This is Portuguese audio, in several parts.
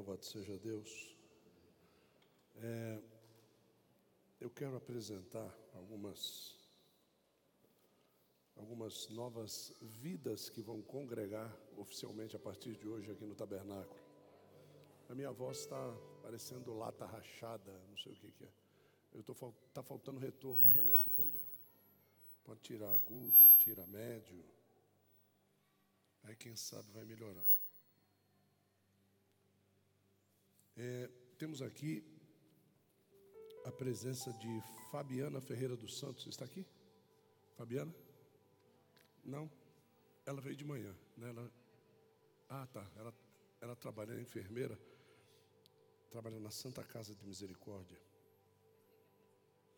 Louvado seja Deus. É, eu quero apresentar algumas, algumas novas vidas que vão congregar oficialmente a partir de hoje aqui no tabernáculo. A minha voz está parecendo lata rachada, não sei o que, que é. Está faltando retorno para mim aqui também. Pode tirar agudo, tira médio. Aí quem sabe vai melhorar. É, temos aqui a presença de Fabiana Ferreira dos Santos. Está aqui? Fabiana? Não? Ela veio de manhã. Né? Ela... Ah, tá. Ela, ela trabalha, é enfermeira. Trabalha na Santa Casa de Misericórdia.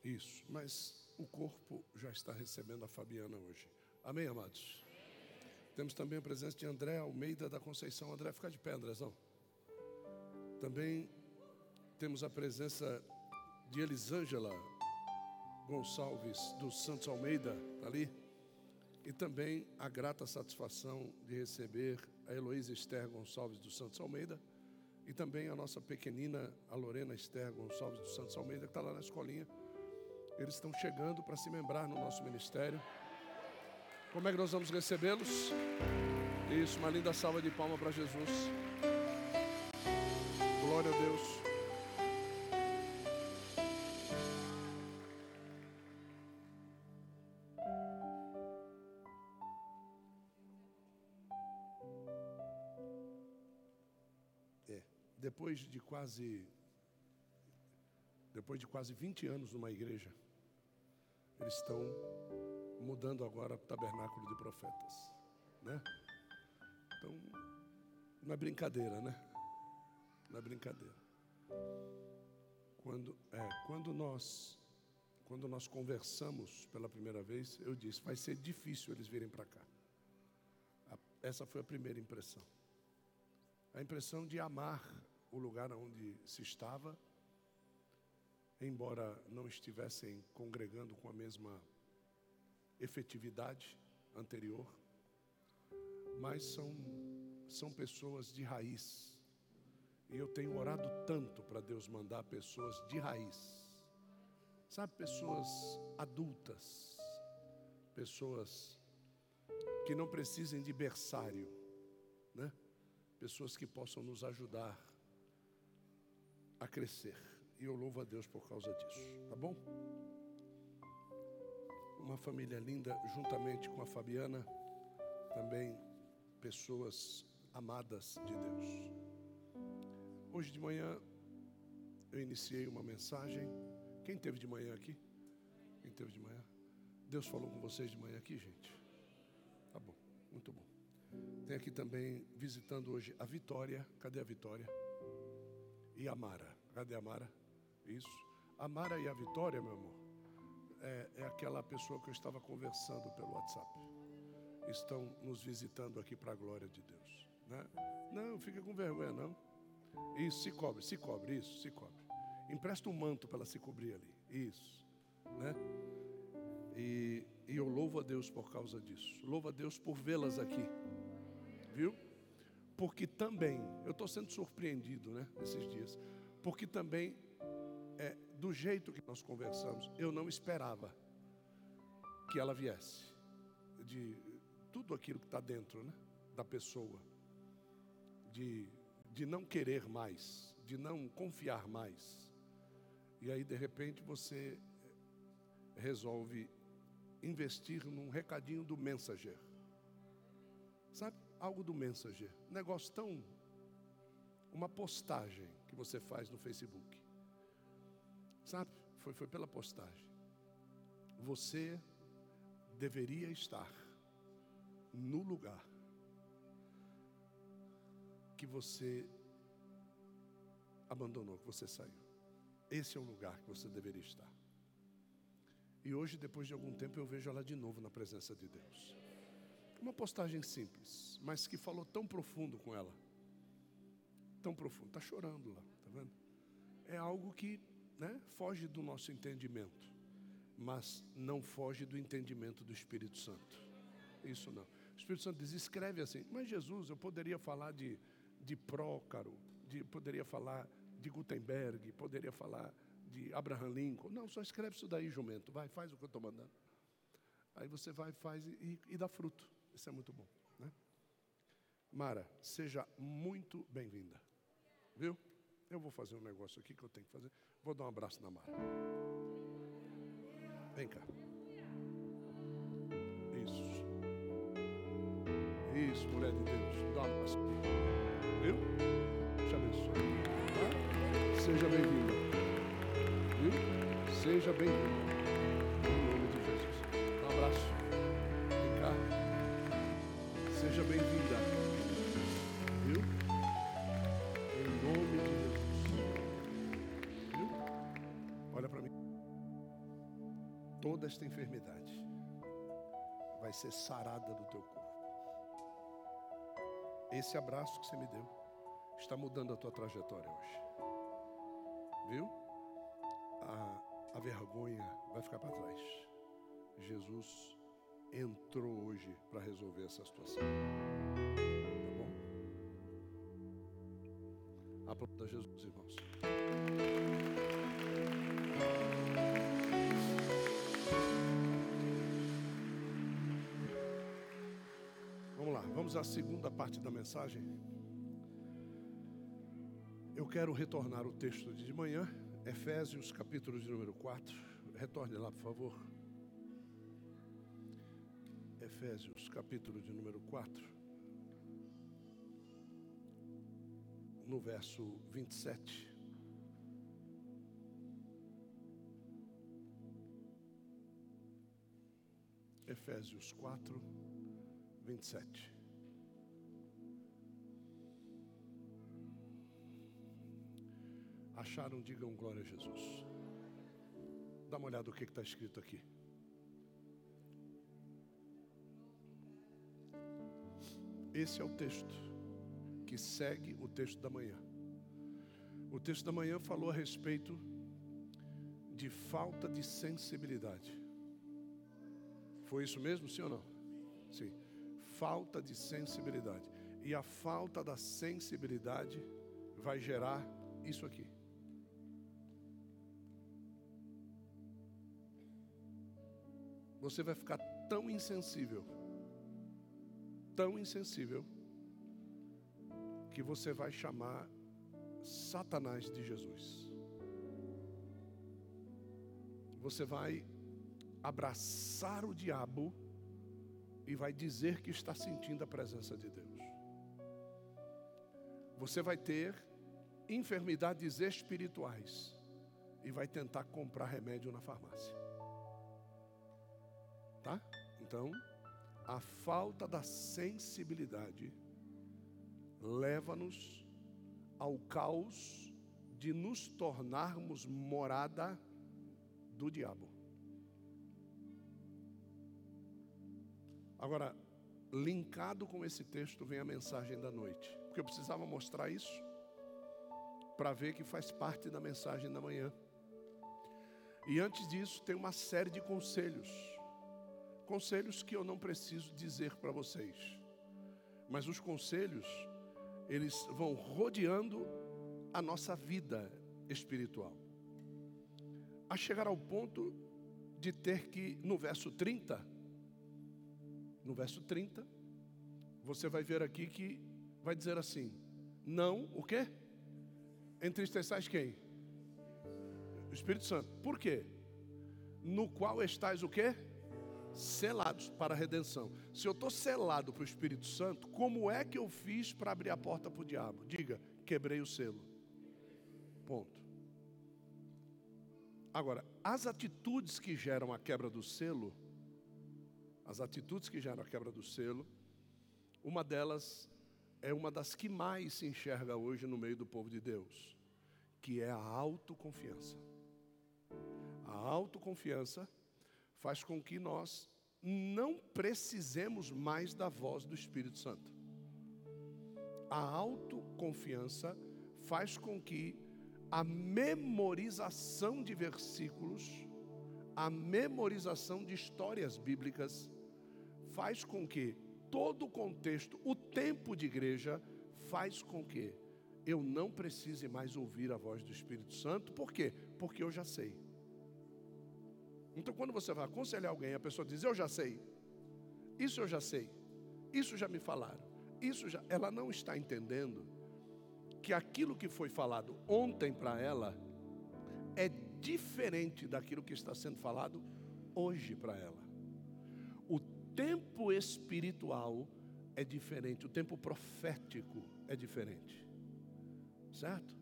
Isso. Mas o corpo já está recebendo a Fabiana hoje. Amém, amados? Temos também a presença de André Almeida da Conceição. André, fica de pé, Andrezão. Também temos a presença de Elisângela Gonçalves dos Santos Almeida, tá ali. E também a grata satisfação de receber a Heloísa Esther Gonçalves dos Santos Almeida. E também a nossa pequenina, a Lorena Esther Gonçalves dos Santos Almeida, que está lá na escolinha. Eles estão chegando para se membrar no nosso ministério. Como é que nós vamos recebê-los? Isso, uma linda salva de palma para Jesus. Glória a Deus. É, depois de quase depois de quase 20 anos numa igreja, eles estão mudando agora para o tabernáculo de profetas, né? Então, não é brincadeira, né? Não é brincadeira. Quando, é, quando nós quando nós conversamos pela primeira vez, eu disse, vai ser difícil eles virem para cá. Essa foi a primeira impressão. A impressão de amar o lugar onde se estava, embora não estivessem congregando com a mesma efetividade anterior, mas são, são pessoas de raiz e eu tenho orado tanto para Deus mandar pessoas de raiz. Sabe, pessoas adultas, pessoas que não precisem de berçário, né? Pessoas que possam nos ajudar a crescer. E eu louvo a Deus por causa disso, tá bom? Uma família linda, juntamente com a Fabiana, também pessoas amadas de Deus. Hoje de manhã eu iniciei uma mensagem. Quem teve de manhã aqui? Quem teve de manhã? Deus falou com vocês de manhã aqui, gente? Tá bom, muito bom. Tem aqui também visitando hoje a Vitória. Cadê a Vitória? E a Mara. Cadê a Mara? Isso. A Mara e a Vitória, meu amor, é, é aquela pessoa que eu estava conversando pelo WhatsApp. Estão nos visitando aqui para a glória de Deus. Né? Não, fica com vergonha, não. Isso, se cobre, se cobre, isso, se cobre. Empresta um manto para ela se cobrir ali. Isso, né? E, e eu louvo a Deus por causa disso. Louvo a Deus por vê-las aqui. Viu? Porque também, eu estou sendo surpreendido, né? Esses dias. Porque também, é, do jeito que nós conversamos, eu não esperava que ela viesse. De tudo aquilo que está dentro, né? Da pessoa. De de não querer mais, de não confiar mais. E aí, de repente, você resolve investir num recadinho do Messenger. Sabe? Algo do Messenger. Um negócio tão. Uma postagem que você faz no Facebook. Sabe? Foi, foi pela postagem. Você deveria estar no lugar que você abandonou, que você saiu. Esse é o lugar que você deveria estar. E hoje, depois de algum tempo, eu vejo ela de novo na presença de Deus. Uma postagem simples, mas que falou tão profundo com ela. Tão profundo. Está chorando lá, tá vendo? É algo que né, foge do nosso entendimento, mas não foge do entendimento do Espírito Santo. Isso não. O Espírito Santo diz: escreve assim. Mas Jesus, eu poderia falar de de Prócaro, de, poderia falar de Gutenberg, poderia falar de Abraham Lincoln. Não, só escreve isso daí, jumento. Vai, faz o que eu estou mandando. Aí você vai, faz e, e dá fruto. Isso é muito bom. Né? Mara, seja muito bem-vinda. Viu? Eu vou fazer um negócio aqui que eu tenho que fazer. Vou dar um abraço na Mara. Vem cá. Isso. Isso, mulher de Deus. Dá um abraço. Viu? Te abençoe. Tá? Seja bem-vinda. Viu? Seja bem-vinda. Em nome de Jesus. Um abraço. Vem cá. Seja bem-vinda. Viu? Em nome de Jesus. Viu? Olha para mim. Toda esta enfermidade vai ser sarada do teu corpo. Esse abraço que você me deu está mudando a tua trajetória hoje. Viu? A, a vergonha vai ficar para trás. Jesus entrou hoje para resolver essa situação. Tá bom? Aplauda Jesus, irmãos. Vamos à segunda parte da mensagem. Eu quero retornar o texto de manhã, Efésios, capítulo de número 4. Retorne lá, por favor. Efésios, capítulo de número 4. No verso 27. Efésios 4, 27. Acharam, digam glória a Jesus. Dá uma olhada no que está escrito aqui. Esse é o texto que segue o texto da manhã. O texto da manhã falou a respeito de falta de sensibilidade. Foi isso mesmo, sim ou não? Sim. Falta de sensibilidade. E a falta da sensibilidade vai gerar isso aqui. Você vai ficar tão insensível, tão insensível, que você vai chamar Satanás de Jesus. Você vai abraçar o diabo e vai dizer que está sentindo a presença de Deus. Você vai ter enfermidades espirituais e vai tentar comprar remédio na farmácia. Tá? Então, a falta da sensibilidade leva-nos ao caos de nos tornarmos morada do diabo. Agora, linkado com esse texto vem a mensagem da noite, porque eu precisava mostrar isso para ver que faz parte da mensagem da manhã. E antes disso, tem uma série de conselhos. Conselhos que eu não preciso dizer para vocês. Mas os conselhos, eles vão rodeando a nossa vida espiritual. A chegar ao ponto de ter que, no verso 30, no verso 30, você vai ver aqui que vai dizer assim: Não, o quê? Entristeçais quem? O Espírito Santo. Por quê? No qual estáis o quê? Selados para a redenção. Se eu estou selado para o Espírito Santo, como é que eu fiz para abrir a porta para o diabo? Diga, quebrei o selo. Ponto. Agora, as atitudes que geram a quebra do selo, as atitudes que geram a quebra do selo, uma delas é uma das que mais se enxerga hoje no meio do povo de Deus, que é a autoconfiança. A autoconfiança faz com que nós não precisemos mais da voz do Espírito Santo. A autoconfiança faz com que a memorização de versículos, a memorização de histórias bíblicas, faz com que todo o contexto, o tempo de igreja, faz com que eu não precise mais ouvir a voz do Espírito Santo. Por quê? Porque eu já sei. Então, quando você vai aconselhar alguém, a pessoa diz: Eu já sei, isso eu já sei, isso já me falaram, isso já. Ela não está entendendo que aquilo que foi falado ontem para ela é diferente daquilo que está sendo falado hoje para ela. O tempo espiritual é diferente, o tempo profético é diferente. Certo?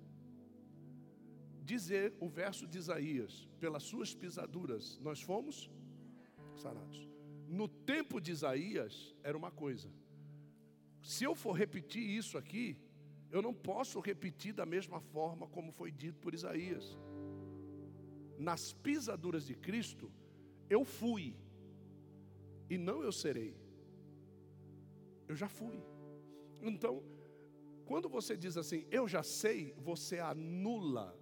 Dizer o verso de Isaías: pelas suas pisaduras nós fomos sarados. No tempo de Isaías era uma coisa. Se eu for repetir isso aqui, eu não posso repetir da mesma forma como foi dito por Isaías. Nas pisaduras de Cristo, eu fui, e não eu serei. Eu já fui. Então, quando você diz assim, eu já sei, você anula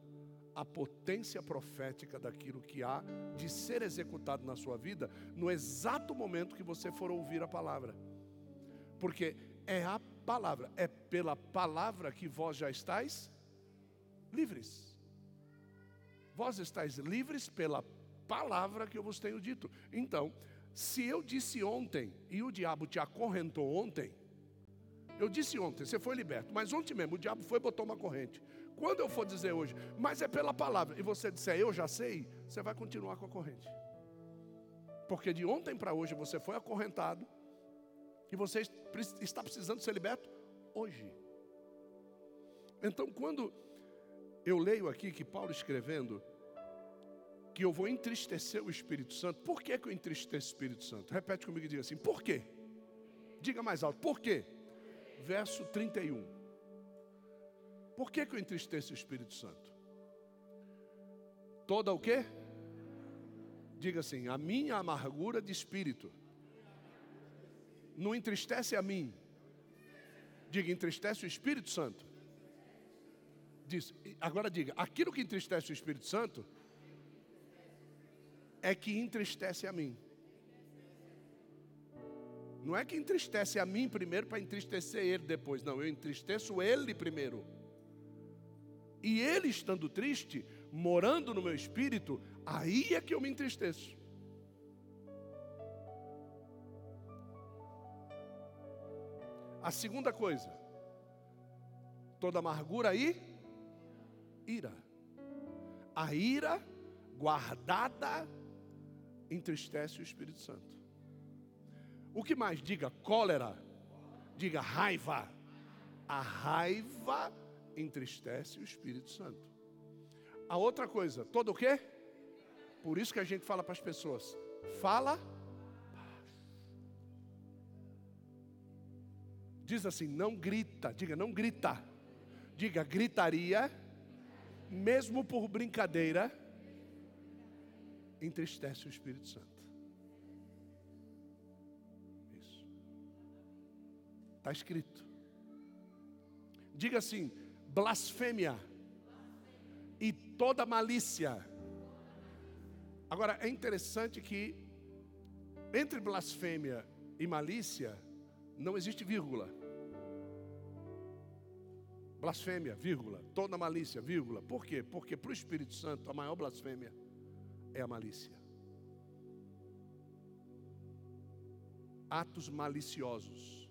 a potência profética daquilo que há de ser executado na sua vida no exato momento que você for ouvir a palavra. Porque é a palavra, é pela palavra que vós já estáis livres. Vós estáis livres pela palavra que eu vos tenho dito. Então, se eu disse ontem e o diabo te acorrentou ontem, eu disse ontem, você foi liberto, mas ontem mesmo o diabo foi e botou uma corrente. Quando eu for dizer hoje, mas é pela palavra, e você disser eu já sei, você vai continuar com a corrente. Porque de ontem para hoje você foi acorrentado e você está precisando ser liberto hoje. Então, quando eu leio aqui que Paulo escrevendo que eu vou entristecer o Espírito Santo, por que, que eu entristeço o Espírito Santo? Repete comigo e diga assim: por quê? Diga mais alto, por quê? Verso 31. Por que, que eu entristeço o Espírito Santo? Toda o quê? Diga assim: a minha amargura de espírito não entristece a mim. Diga, entristece o Espírito Santo. Diz, agora diga, aquilo que entristece o Espírito Santo é que entristece a mim. Não é que entristece a mim primeiro para entristecer ele depois. Não, eu entristeço ele primeiro. E ele estando triste, morando no meu espírito, aí é que eu me entristeço. A segunda coisa, toda amargura e ira. A ira guardada entristece o Espírito Santo. O que mais? Diga cólera, diga raiva. A raiva entristece o Espírito Santo. A outra coisa, todo o quê? Por isso que a gente fala para as pessoas: fala Diz assim: não grita, diga, não grita. Diga, gritaria, mesmo por brincadeira, entristece o Espírito Santo. Isso. Está escrito. Diga assim: blasfêmia e toda malícia. Agora, é interessante que entre blasfêmia e malícia não existe vírgula. Blasfêmia, vírgula. Toda malícia, vírgula. Por quê? Porque para o Espírito Santo a maior blasfêmia é a malícia. Atos maliciosos,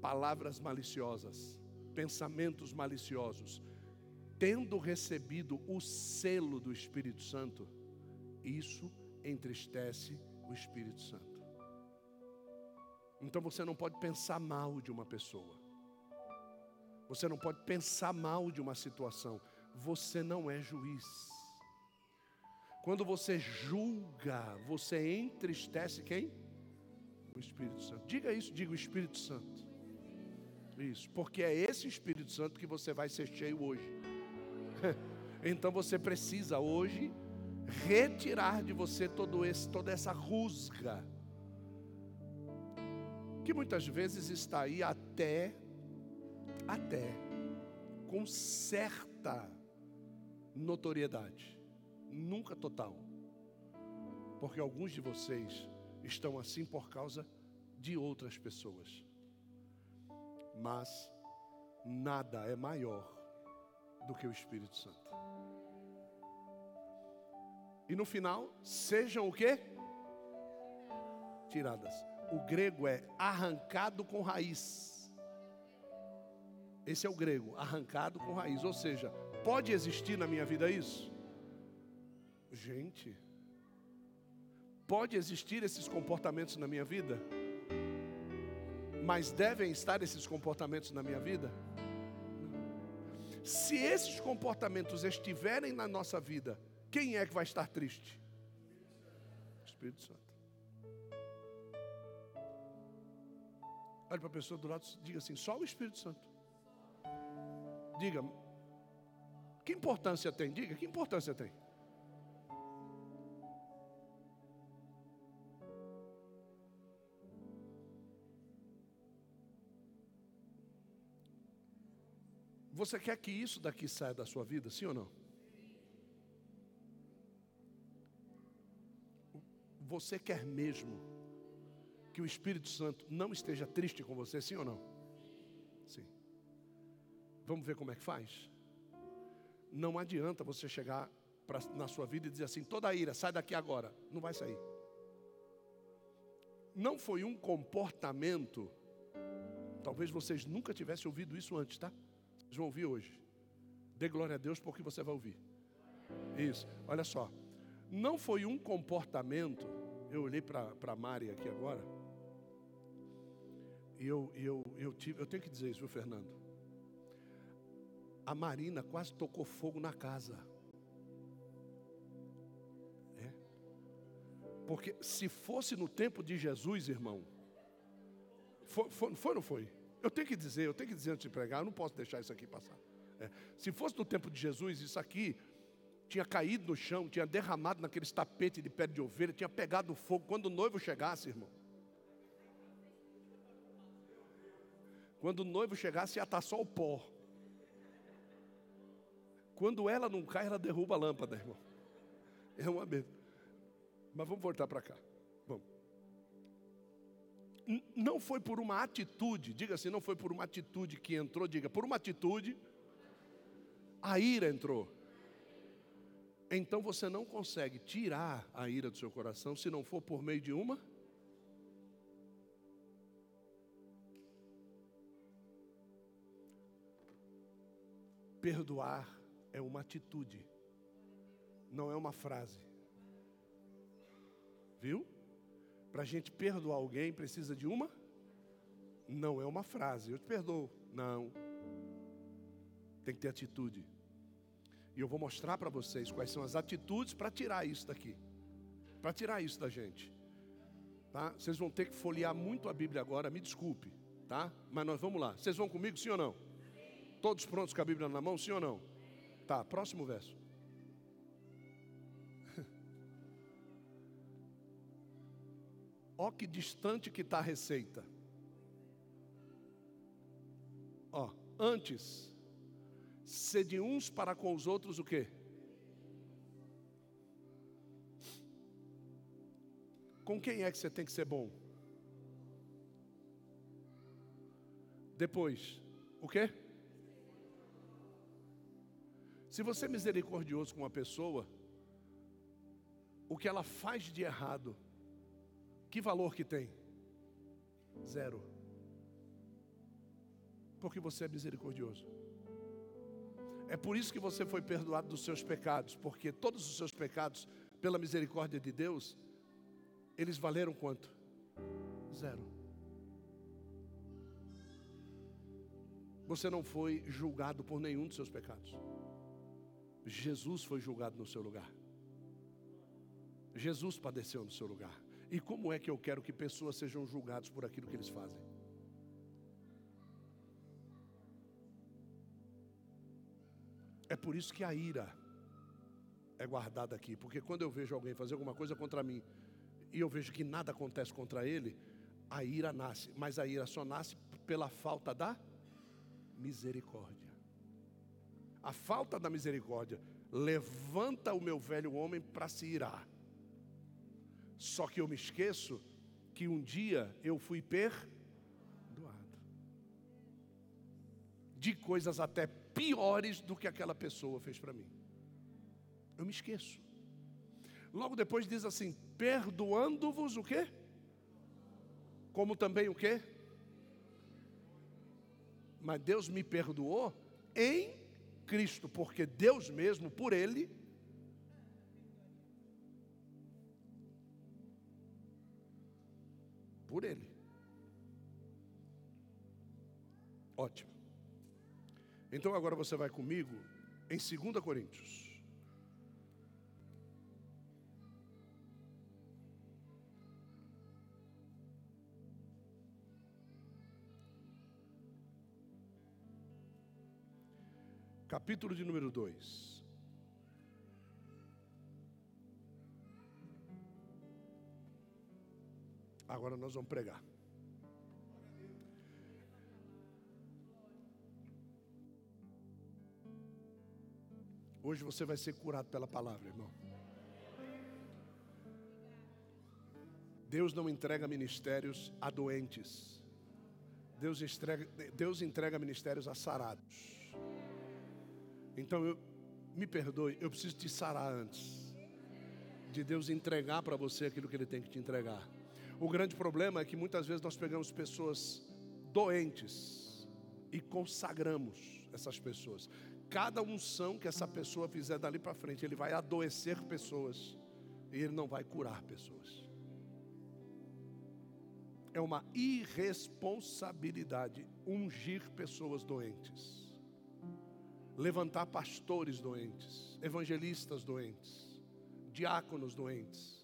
palavras maliciosas, pensamentos maliciosos, tendo recebido o selo do Espírito Santo, isso entristece o Espírito Santo. Então você não pode pensar mal de uma pessoa. Você não pode pensar mal de uma situação. Você não é juiz. Quando você julga, você entristece quem? O Espírito Santo. Diga isso, diga o Espírito Santo. Isso, porque é esse Espírito Santo que você vai ser cheio hoje. então você precisa hoje retirar de você todo esse, toda essa rusga que muitas vezes está aí até até com certa notoriedade, nunca total. Porque alguns de vocês estão assim por causa de outras pessoas. Mas nada é maior do que o Espírito Santo. E no final, sejam o quê? Tiradas. O grego é arrancado com raiz. Esse é o grego, arrancado com raiz. Ou seja, pode existir na minha vida isso? Gente, pode existir esses comportamentos na minha vida? Mas devem estar esses comportamentos na minha vida? Se esses comportamentos estiverem na nossa vida, quem é que vai estar triste? Espírito Santo. Olhe para a pessoa do lado, diga assim: só o Espírito Santo. Diga, que importância tem? Diga, que importância tem? Você quer que isso daqui saia da sua vida, sim ou não? Você quer mesmo que o Espírito Santo não esteja triste com você, sim ou não? Sim. Vamos ver como é que faz? Não adianta você chegar pra, na sua vida e dizer assim: toda a ira, sai daqui agora. Não vai sair. Não foi um comportamento, talvez vocês nunca tivessem ouvido isso antes, tá? Vocês vão ouvir hoje. Dê glória a Deus porque você vai ouvir. Isso, olha só não foi um comportamento. Eu olhei para a Mari aqui agora. E eu, eu, eu, tive, eu tenho que dizer isso, viu, Fernando? A Marina quase tocou fogo na casa. É. Porque se fosse no tempo de Jesus, irmão, foi, foi, foi ou não foi? Eu tenho que dizer, eu tenho que dizer antes de pregar, eu não posso deixar isso aqui passar. É. Se fosse no tempo de Jesus, isso aqui tinha caído no chão, tinha derramado naqueles tapetes de pele de ovelha, tinha pegado fogo. Quando o noivo chegasse, irmão, quando o noivo chegasse, ia estar só o pó. Quando ela não cai, ela derruba a lâmpada, irmão. É uma vez. Mas vamos voltar para cá. Vamos. Não foi por uma atitude, diga assim, não foi por uma atitude que entrou, diga, por uma atitude, a ira entrou então você não consegue tirar a ira do seu coração se não for por meio de uma. Perdoar é uma atitude, não é uma frase. Viu? Para a gente perdoar alguém precisa de uma? Não é uma frase. Eu te perdoo. Não. Tem que ter atitude. E eu vou mostrar para vocês quais são as atitudes para tirar isso daqui. Para tirar isso da gente. Tá? Vocês vão ter que folhear muito a Bíblia agora, me desculpe, tá? Mas nós vamos lá. Vocês vão comigo, sim ou não? Todos prontos com a Bíblia na mão, sim ou não? Tá, próximo verso. Ó que distante que está a receita. Ó, antes sede uns para com os outros o quê? Com quem é que você tem que ser bom? Depois, o quê? Se você é misericordioso com uma pessoa, o que ela faz de errado, que valor que tem? Zero. Porque você é misericordioso. É por isso que você foi perdoado dos seus pecados, porque todos os seus pecados, pela misericórdia de Deus, eles valeram quanto? Zero. Você não foi julgado por nenhum dos seus pecados. Jesus foi julgado no seu lugar. Jesus padeceu no seu lugar. E como é que eu quero que pessoas sejam julgadas por aquilo que eles fazem? É por isso que a ira é guardada aqui, porque quando eu vejo alguém fazer alguma coisa contra mim e eu vejo que nada acontece contra ele, a ira nasce, mas a ira só nasce pela falta da misericórdia. A falta da misericórdia levanta o meu velho homem para se irar. Só que eu me esqueço que um dia eu fui perdoado. de coisas até piores do que aquela pessoa fez para mim. Eu me esqueço. Logo depois diz assim: perdoando-vos o quê? Como também o quê? Mas Deus me perdoou em Cristo, porque Deus mesmo, por Ele, por Ele. Ótimo. Então agora você vai comigo em 2 Coríntios. capítulo de número 2. Agora nós vamos pregar. Hoje você vai ser curado pela palavra, irmão. Deus não entrega ministérios a doentes. Deus entrega, Deus entrega ministérios a sarados. Então, eu, me perdoe, eu preciso te sarar antes de Deus entregar para você aquilo que Ele tem que te entregar. O grande problema é que muitas vezes nós pegamos pessoas doentes e consagramos essas pessoas. Cada unção que essa pessoa fizer dali para frente, ele vai adoecer pessoas e ele não vai curar pessoas. É uma irresponsabilidade ungir pessoas doentes levantar pastores doentes, evangelistas doentes, diáconos doentes,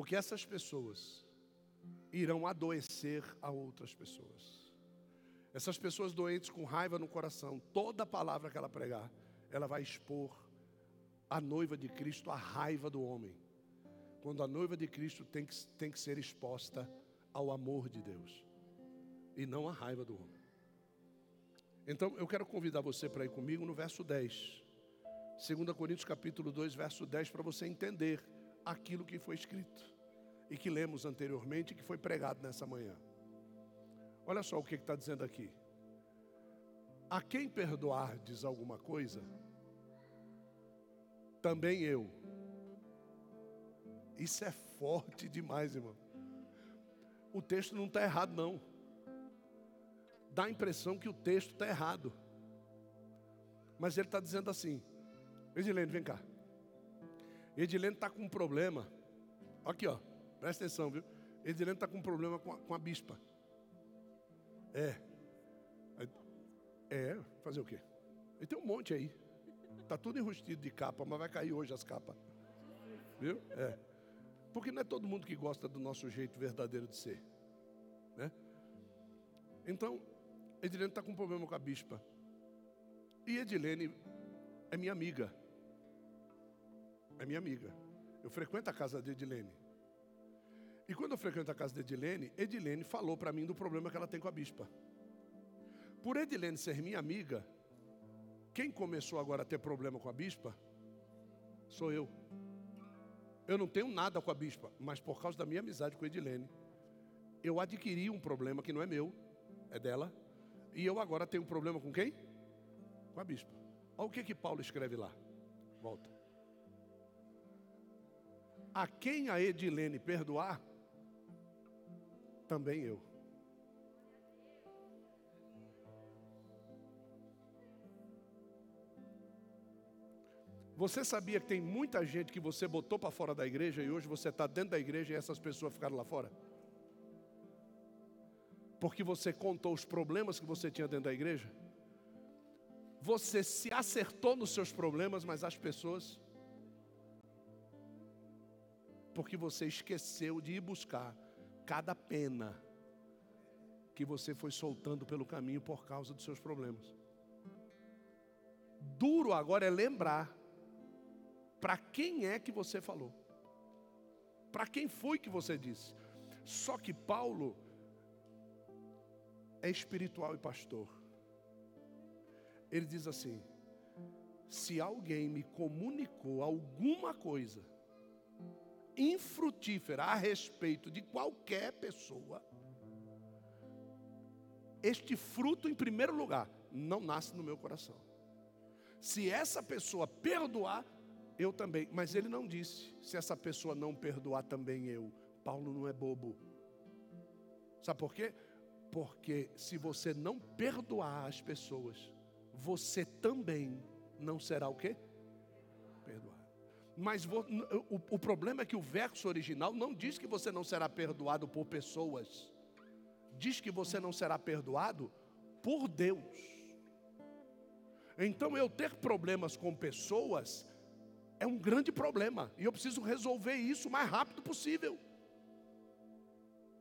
porque essas pessoas irão adoecer a outras pessoas. Essas pessoas doentes com raiva no coração, toda palavra que ela pregar, ela vai expor a noiva de Cristo à raiva do homem. Quando a noiva de Cristo tem que, tem que ser exposta ao amor de Deus e não à raiva do homem. Então eu quero convidar você para ir comigo no verso 10. 2 Coríntios capítulo 2, verso 10, para você entender aquilo que foi escrito e que lemos anteriormente e que foi pregado nessa manhã. Olha só o que está dizendo aqui. A quem perdoardes alguma coisa, também eu. Isso é forte demais, irmão. O texto não está errado, não dá a impressão que o texto está errado. Mas ele está dizendo assim: Edilene, vem cá. Edilene está com um problema. Aqui, ó, presta atenção, viu? Edilene está com um problema com a, com a bispa. É. É, fazer o quê? Ele tem um monte aí. Está tudo enrustido de capa, mas vai cair hoje as capas. Viu? É. Porque não é todo mundo que gosta do nosso jeito verdadeiro de ser. Né? Então, Edilene está com um problema com a bispa. E Edilene é minha amiga. É minha amiga. Eu frequento a casa de Edilene. E quando eu frequento a casa de Edilene, Edilene falou para mim do problema que ela tem com a bispa. Por Edilene ser minha amiga, quem começou agora a ter problema com a bispa sou eu. Eu não tenho nada com a bispa, mas por causa da minha amizade com Edilene, eu adquiri um problema que não é meu, é dela, e eu agora tenho um problema com quem? Com a bispa. Olha o que que Paulo escreve lá. Volta. A quem a Edilene perdoar, também eu. Você sabia que tem muita gente que você botou para fora da igreja e hoje você está dentro da igreja e essas pessoas ficaram lá fora? porque você contou os problemas que você tinha dentro da igreja? Você se acertou nos seus problemas, mas as pessoas. Porque você esqueceu de ir buscar cada pena que você foi soltando pelo caminho por causa dos seus problemas. Duro agora é lembrar para quem é que você falou, para quem foi que você disse. Só que Paulo é espiritual e pastor. Ele diz assim: se alguém me comunicou alguma coisa infrutífera a respeito de qualquer pessoa, este fruto, em primeiro lugar, não nasce no meu coração. Se essa pessoa perdoar, eu também. Mas ele não disse, se essa pessoa não perdoar, também eu. Paulo não é bobo. Sabe por quê? Porque se você não perdoar as pessoas, você também não será o quê? Mas o, o problema é que o verso original não diz que você não será perdoado por pessoas. Diz que você não será perdoado por Deus. Então eu ter problemas com pessoas é um grande problema. E eu preciso resolver isso o mais rápido possível.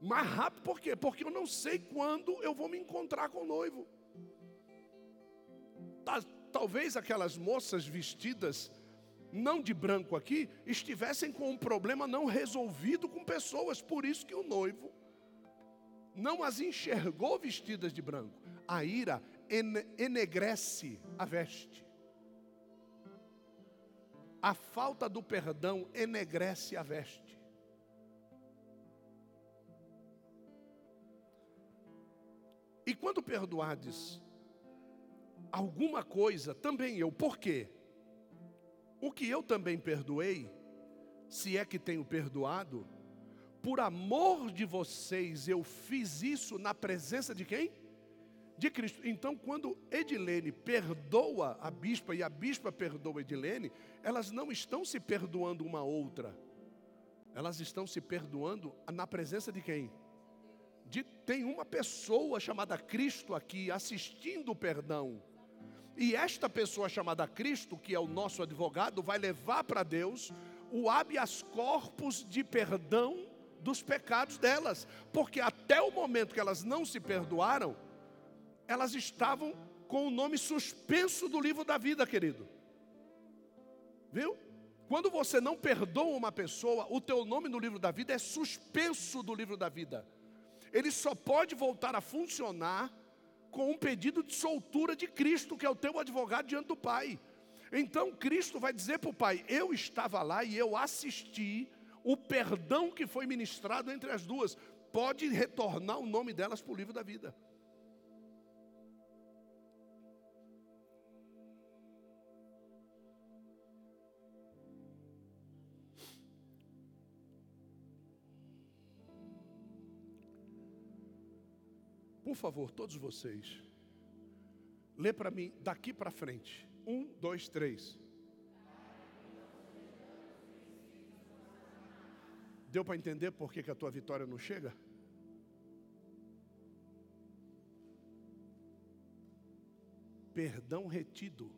Mais rápido por quê? Porque eu não sei quando eu vou me encontrar com o noivo. Talvez aquelas moças vestidas, não de branco aqui, estivessem com um problema não resolvido com pessoas. Por isso que o noivo não as enxergou vestidas de branco. A ira enegrece a veste. A falta do perdão enegrece a veste. E quando perdoardes alguma coisa, também eu, por quê? O que eu também perdoei, se é que tenho perdoado, por amor de vocês eu fiz isso na presença de quem? De Cristo. Então, quando Edilene perdoa a bispa e a bispa perdoa Edilene, elas não estão se perdoando uma outra, elas estão se perdoando na presença de quem? de, tem uma pessoa chamada Cristo aqui assistindo o perdão. E esta pessoa chamada Cristo, que é o nosso advogado, vai levar para Deus o habeas corpus de perdão dos pecados delas, porque até o momento que elas não se perdoaram, elas estavam com o nome suspenso do livro da vida, querido. Viu? Quando você não perdoa uma pessoa, o teu nome no livro da vida é suspenso do livro da vida ele só pode voltar a funcionar com um pedido de soltura de Cristo, que é o teu advogado diante do Pai. Então Cristo vai dizer para o Pai: Eu estava lá e eu assisti o perdão que foi ministrado entre as duas. Pode retornar o nome delas para o livro da vida. Por favor, todos vocês, lê para mim daqui para frente. Um, dois, três. Deu para entender por que, que a tua vitória não chega? Perdão retido.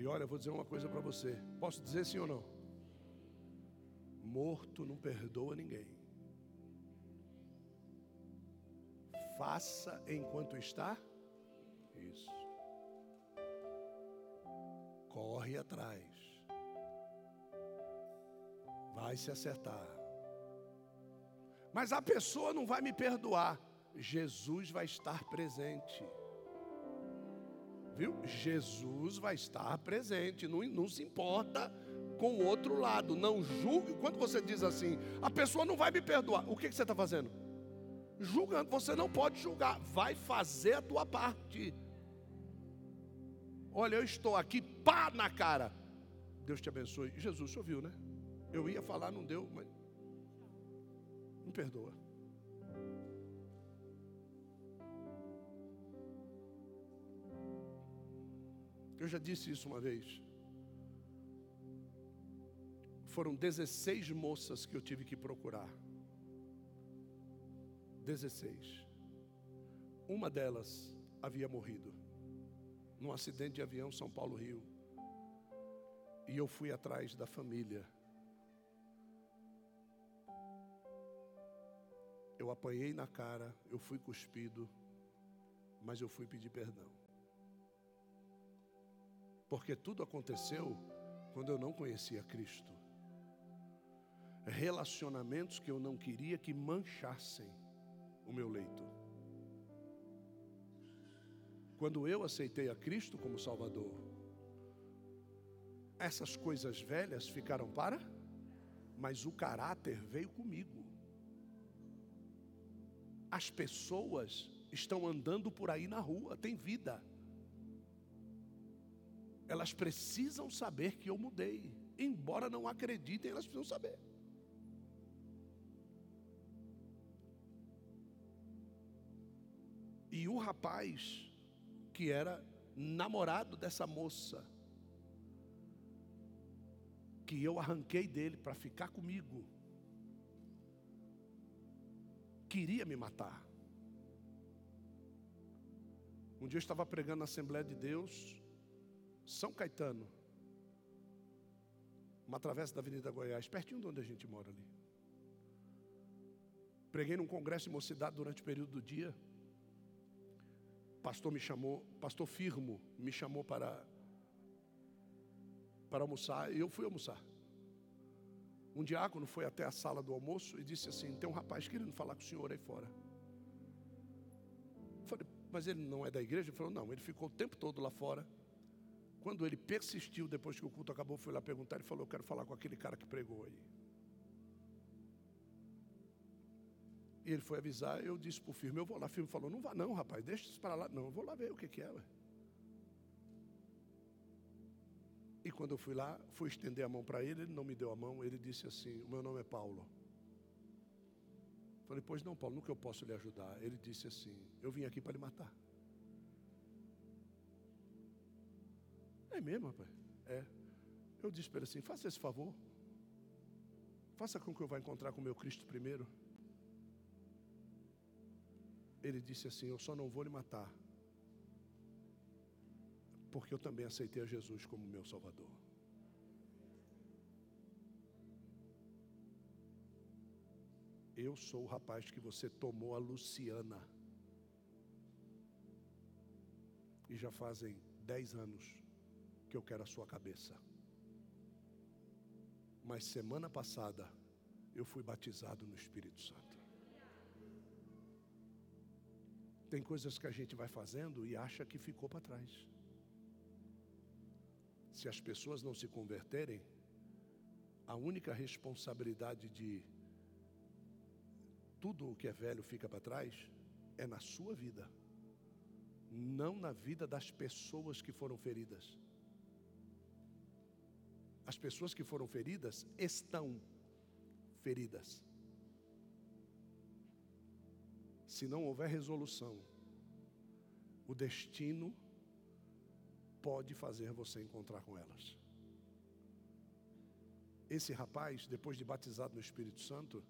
E olha, eu vou dizer uma coisa para você. Posso dizer sim ou não? Morto não perdoa ninguém. Faça enquanto está. Isso. Corre atrás. Vai se acertar. Mas a pessoa não vai me perdoar. Jesus vai estar presente. Viu? Jesus vai estar presente, não, não se importa com o outro lado, não julgue. Quando você diz assim, a pessoa não vai me perdoar, o que, que você está fazendo? Julgando, você não pode julgar, vai fazer a tua parte. Olha, eu estou aqui, pá na cara. Deus te abençoe. Jesus, o senhor viu, né? Eu ia falar, não deu, mas. Me perdoa. Eu já disse isso uma vez. Foram 16 moças que eu tive que procurar. 16. Uma delas havia morrido num acidente de avião São Paulo-Rio. E eu fui atrás da família. Eu apanhei na cara, eu fui cuspido, mas eu fui pedir perdão. Porque tudo aconteceu quando eu não conhecia Cristo. Relacionamentos que eu não queria que manchassem o meu leito. Quando eu aceitei a Cristo como Salvador, Essas coisas velhas ficaram para, mas o caráter veio comigo. As pessoas estão andando por aí na rua, tem vida. Elas precisam saber que eu mudei. Embora não acreditem, elas precisam saber. E o rapaz, que era namorado dessa moça, que eu arranquei dele para ficar comigo, queria me matar. Um dia eu estava pregando na Assembleia de Deus, São Caetano, uma travessa da Avenida Goiás, pertinho de onde a gente mora ali. Preguei num congresso de mocidade durante o período do dia. Pastor me chamou, pastor Firmo me chamou para para almoçar, e eu fui almoçar. Um diácono foi até a sala do almoço e disse assim: "Tem um rapaz querendo falar com o senhor aí fora". falei: "Mas ele não é da igreja?" Ele falou: "Não, ele ficou o tempo todo lá fora". Quando ele persistiu, depois que o culto acabou, fui lá perguntar, ele falou: Eu quero falar com aquele cara que pregou aí. E ele foi avisar, eu disse para o firme, eu vou lá. O firme falou, não vá não, rapaz, deixa isso para lá. Não, eu vou lá ver o que, que é. Ué. E quando eu fui lá, fui estender a mão para ele, ele não me deu a mão, ele disse assim, o meu nome é Paulo. Falei, pois não, Paulo, nunca eu posso lhe ajudar. Ele disse assim, eu vim aqui para lhe matar. É mesmo, rapaz? É. Eu disse para ele assim: faça esse favor. Faça com que eu vá encontrar com o meu Cristo primeiro. Ele disse assim: Eu só não vou lhe matar. Porque eu também aceitei a Jesus como meu Salvador. Eu sou o rapaz que você tomou a Luciana. E já fazem dez anos que eu quero a sua cabeça. Mas semana passada eu fui batizado no Espírito Santo. Tem coisas que a gente vai fazendo e acha que ficou para trás. Se as pessoas não se converterem, a única responsabilidade de tudo o que é velho fica para trás é na sua vida, não na vida das pessoas que foram feridas. As pessoas que foram feridas estão feridas. Se não houver resolução, o destino pode fazer você encontrar com elas. Esse rapaz, depois de batizado no Espírito Santo,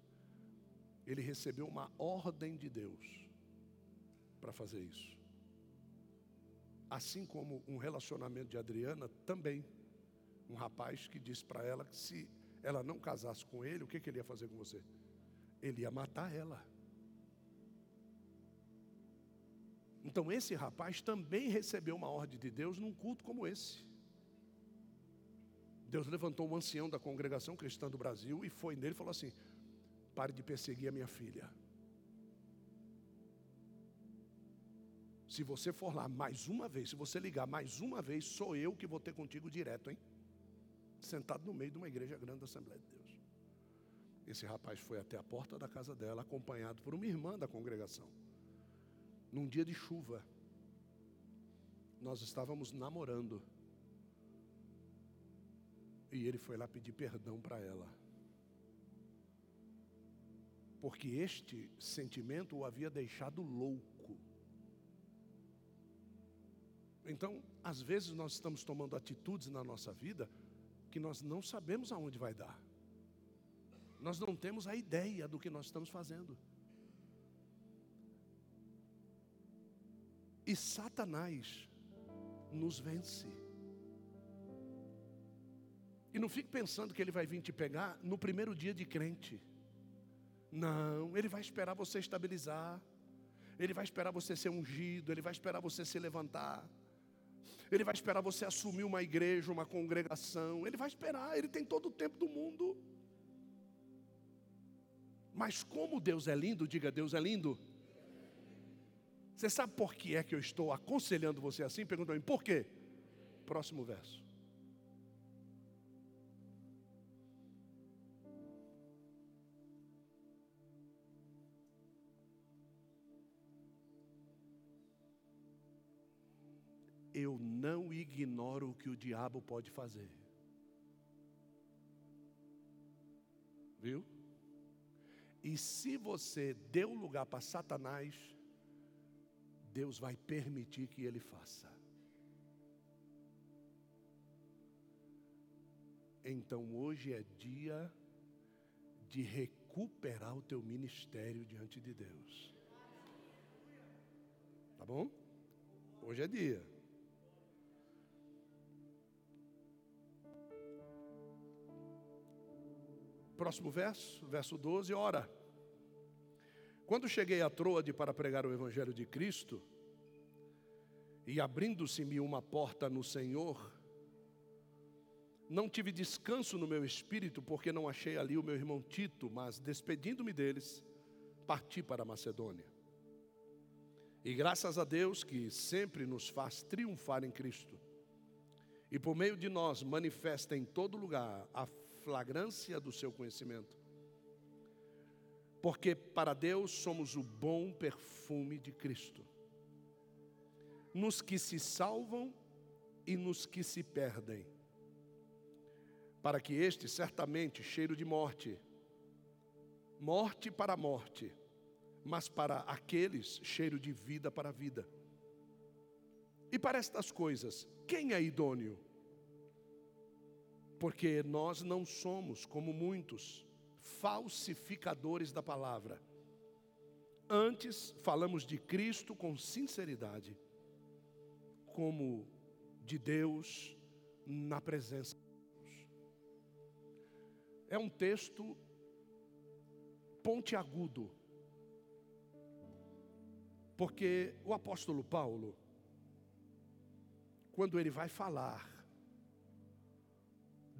ele recebeu uma ordem de Deus para fazer isso. Assim como um relacionamento de Adriana também um rapaz que disse para ela que se ela não casasse com ele, o que, que ele ia fazer com você? Ele ia matar ela. Então esse rapaz também recebeu uma ordem de Deus num culto como esse. Deus levantou um ancião da congregação cristã do Brasil e foi nele e falou assim: pare de perseguir a minha filha. Se você for lá mais uma vez, se você ligar mais uma vez, sou eu que vou ter contigo direto, hein? Sentado no meio de uma igreja grande da Assembleia de Deus. Esse rapaz foi até a porta da casa dela, acompanhado por uma irmã da congregação. Num dia de chuva, nós estávamos namorando. E ele foi lá pedir perdão para ela. Porque este sentimento o havia deixado louco. Então, às vezes nós estamos tomando atitudes na nossa vida que nós não sabemos aonde vai dar. Nós não temos a ideia do que nós estamos fazendo. E Satanás nos vence. E não fique pensando que ele vai vir te pegar no primeiro dia de crente. Não, ele vai esperar você estabilizar. Ele vai esperar você ser ungido, ele vai esperar você se levantar. Ele vai esperar você assumir uma igreja, uma congregação. Ele vai esperar, ele tem todo o tempo do mundo. Mas como Deus é lindo, diga Deus é lindo. Você sabe por que é que eu estou aconselhando você assim? Pergunta mim, por quê? Próximo verso. Eu não ignoro o que o diabo pode fazer. Viu? E se você deu lugar para Satanás, Deus vai permitir que ele faça. Então hoje é dia de recuperar o teu ministério diante de Deus. Tá bom? Hoje é dia. Próximo verso, verso 12, ora. Quando cheguei a Troade para pregar o evangelho de Cristo, e abrindo-se-me uma porta no Senhor, não tive descanso no meu espírito, porque não achei ali o meu irmão Tito, mas despedindo-me deles, parti para a Macedônia. E graças a Deus que sempre nos faz triunfar em Cristo, e por meio de nós manifesta em todo lugar a flagrância do seu conhecimento. Porque para Deus somos o bom perfume de Cristo. Nos que se salvam e nos que se perdem. Para que este, certamente, cheiro de morte, morte para morte, mas para aqueles, cheiro de vida para vida. E para estas coisas, quem é idôneo? Porque nós não somos, como muitos, falsificadores da palavra. Antes, falamos de Cristo com sinceridade, como de Deus na presença de Deus. É um texto pontiagudo, porque o apóstolo Paulo, quando ele vai falar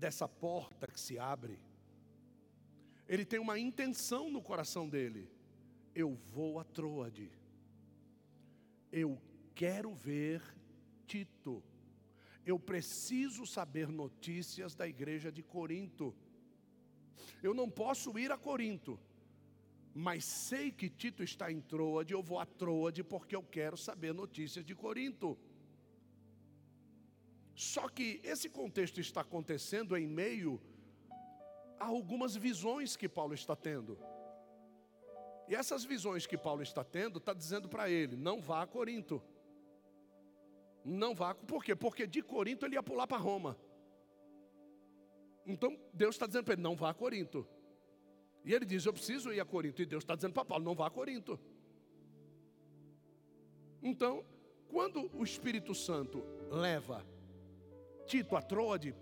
dessa porta que se abre, ele tem uma intenção no coração dele. Eu vou a Troade. Eu quero ver Tito. Eu preciso saber notícias da igreja de Corinto. Eu não posso ir a Corinto, mas sei que Tito está em Troade, eu vou a Troade porque eu quero saber notícias de Corinto. Só que esse contexto está acontecendo em meio a algumas visões que Paulo está tendo. E essas visões que Paulo está tendo, está dizendo para ele: não vá a Corinto. Não vá, por quê? Porque de Corinto ele ia pular para Roma. Então Deus está dizendo para ele: não vá a Corinto. E ele diz: eu preciso ir a Corinto. E Deus está dizendo para Paulo: não vá a Corinto. Então, quando o Espírito Santo leva Tito a Troade,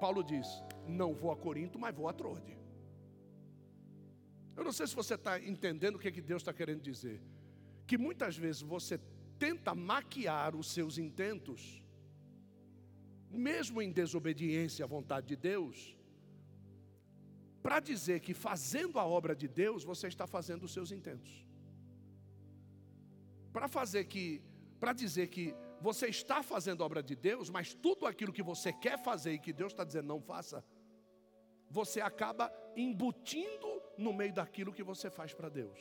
Paulo diz: Não vou a Corinto, mas vou a Troade. Eu não sei se você está entendendo o que, é que Deus está querendo dizer. Que muitas vezes você tenta maquiar os seus intentos, mesmo em desobediência à vontade de Deus, para dizer que fazendo a obra de Deus, você está fazendo os seus intentos. Para fazer que, para dizer que você está fazendo a obra de Deus, mas tudo aquilo que você quer fazer e que Deus está dizendo não faça, você acaba embutindo no meio daquilo que você faz para Deus.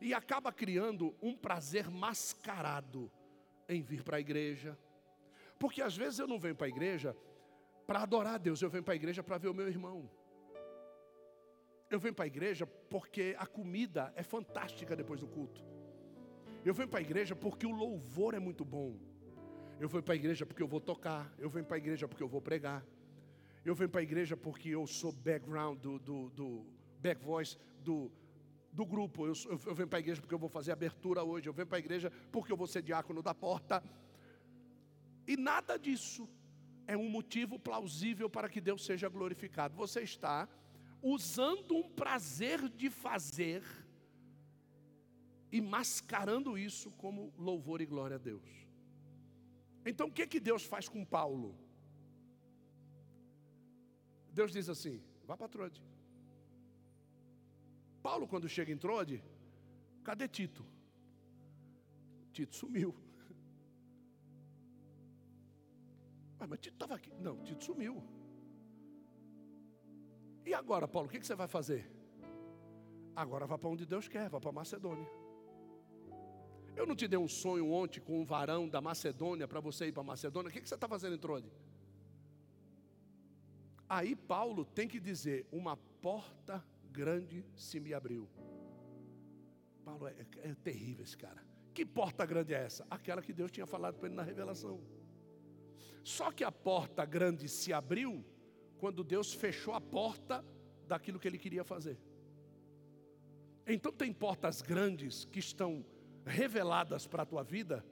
E acaba criando um prazer mascarado em vir para a igreja. Porque às vezes eu não venho para a igreja para adorar a Deus, eu venho para a igreja para ver o meu irmão. Eu venho para a igreja porque a comida é fantástica depois do culto. Eu venho para a igreja porque o louvor é muito bom. Eu venho para a igreja porque eu vou tocar. Eu venho para a igreja porque eu vou pregar. Eu venho para a igreja porque eu sou background do, do, do back voice do, do grupo. Eu, eu, eu venho para a igreja porque eu vou fazer abertura hoje. Eu venho para a igreja porque eu vou ser diácono da porta. E nada disso é um motivo plausível para que Deus seja glorificado. Você está usando um prazer de fazer e mascarando isso como louvor e glória a Deus. Então o que que Deus faz com Paulo? Deus diz assim: vá para Trode. Paulo, quando chega em Trode, cadê Tito? Tito sumiu. Ah, mas Tito estava aqui. Não, Tito sumiu. E agora, Paulo, o que, que você vai fazer? Agora vá para onde Deus quer, vá para Macedônia. Eu não te dei um sonho ontem com um varão da Macedônia para você ir para Macedônia? O que, que você está fazendo em Trode? Aí Paulo tem que dizer: uma porta grande se me abriu. Paulo é, é, é terrível esse cara. Que porta grande é essa? Aquela que Deus tinha falado para ele na revelação. Só que a porta grande se abriu quando Deus fechou a porta daquilo que ele queria fazer. Então tem portas grandes que estão reveladas para a tua vida,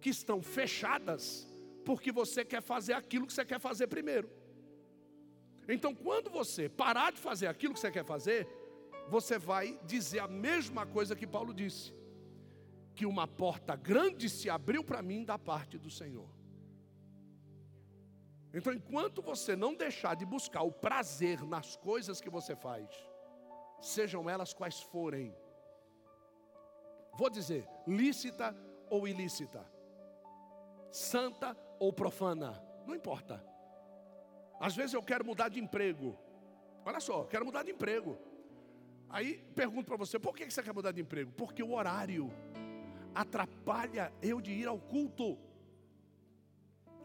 que estão fechadas, porque você quer fazer aquilo que você quer fazer primeiro. Então, quando você parar de fazer aquilo que você quer fazer, você vai dizer a mesma coisa que Paulo disse: que uma porta grande se abriu para mim da parte do Senhor. Então, enquanto você não deixar de buscar o prazer nas coisas que você faz, sejam elas quais forem, vou dizer, lícita ou ilícita, santa ou profana, não importa. Às vezes eu quero mudar de emprego. Olha só, quero mudar de emprego. Aí pergunto para você, por que você quer mudar de emprego? Porque o horário atrapalha eu de ir ao culto.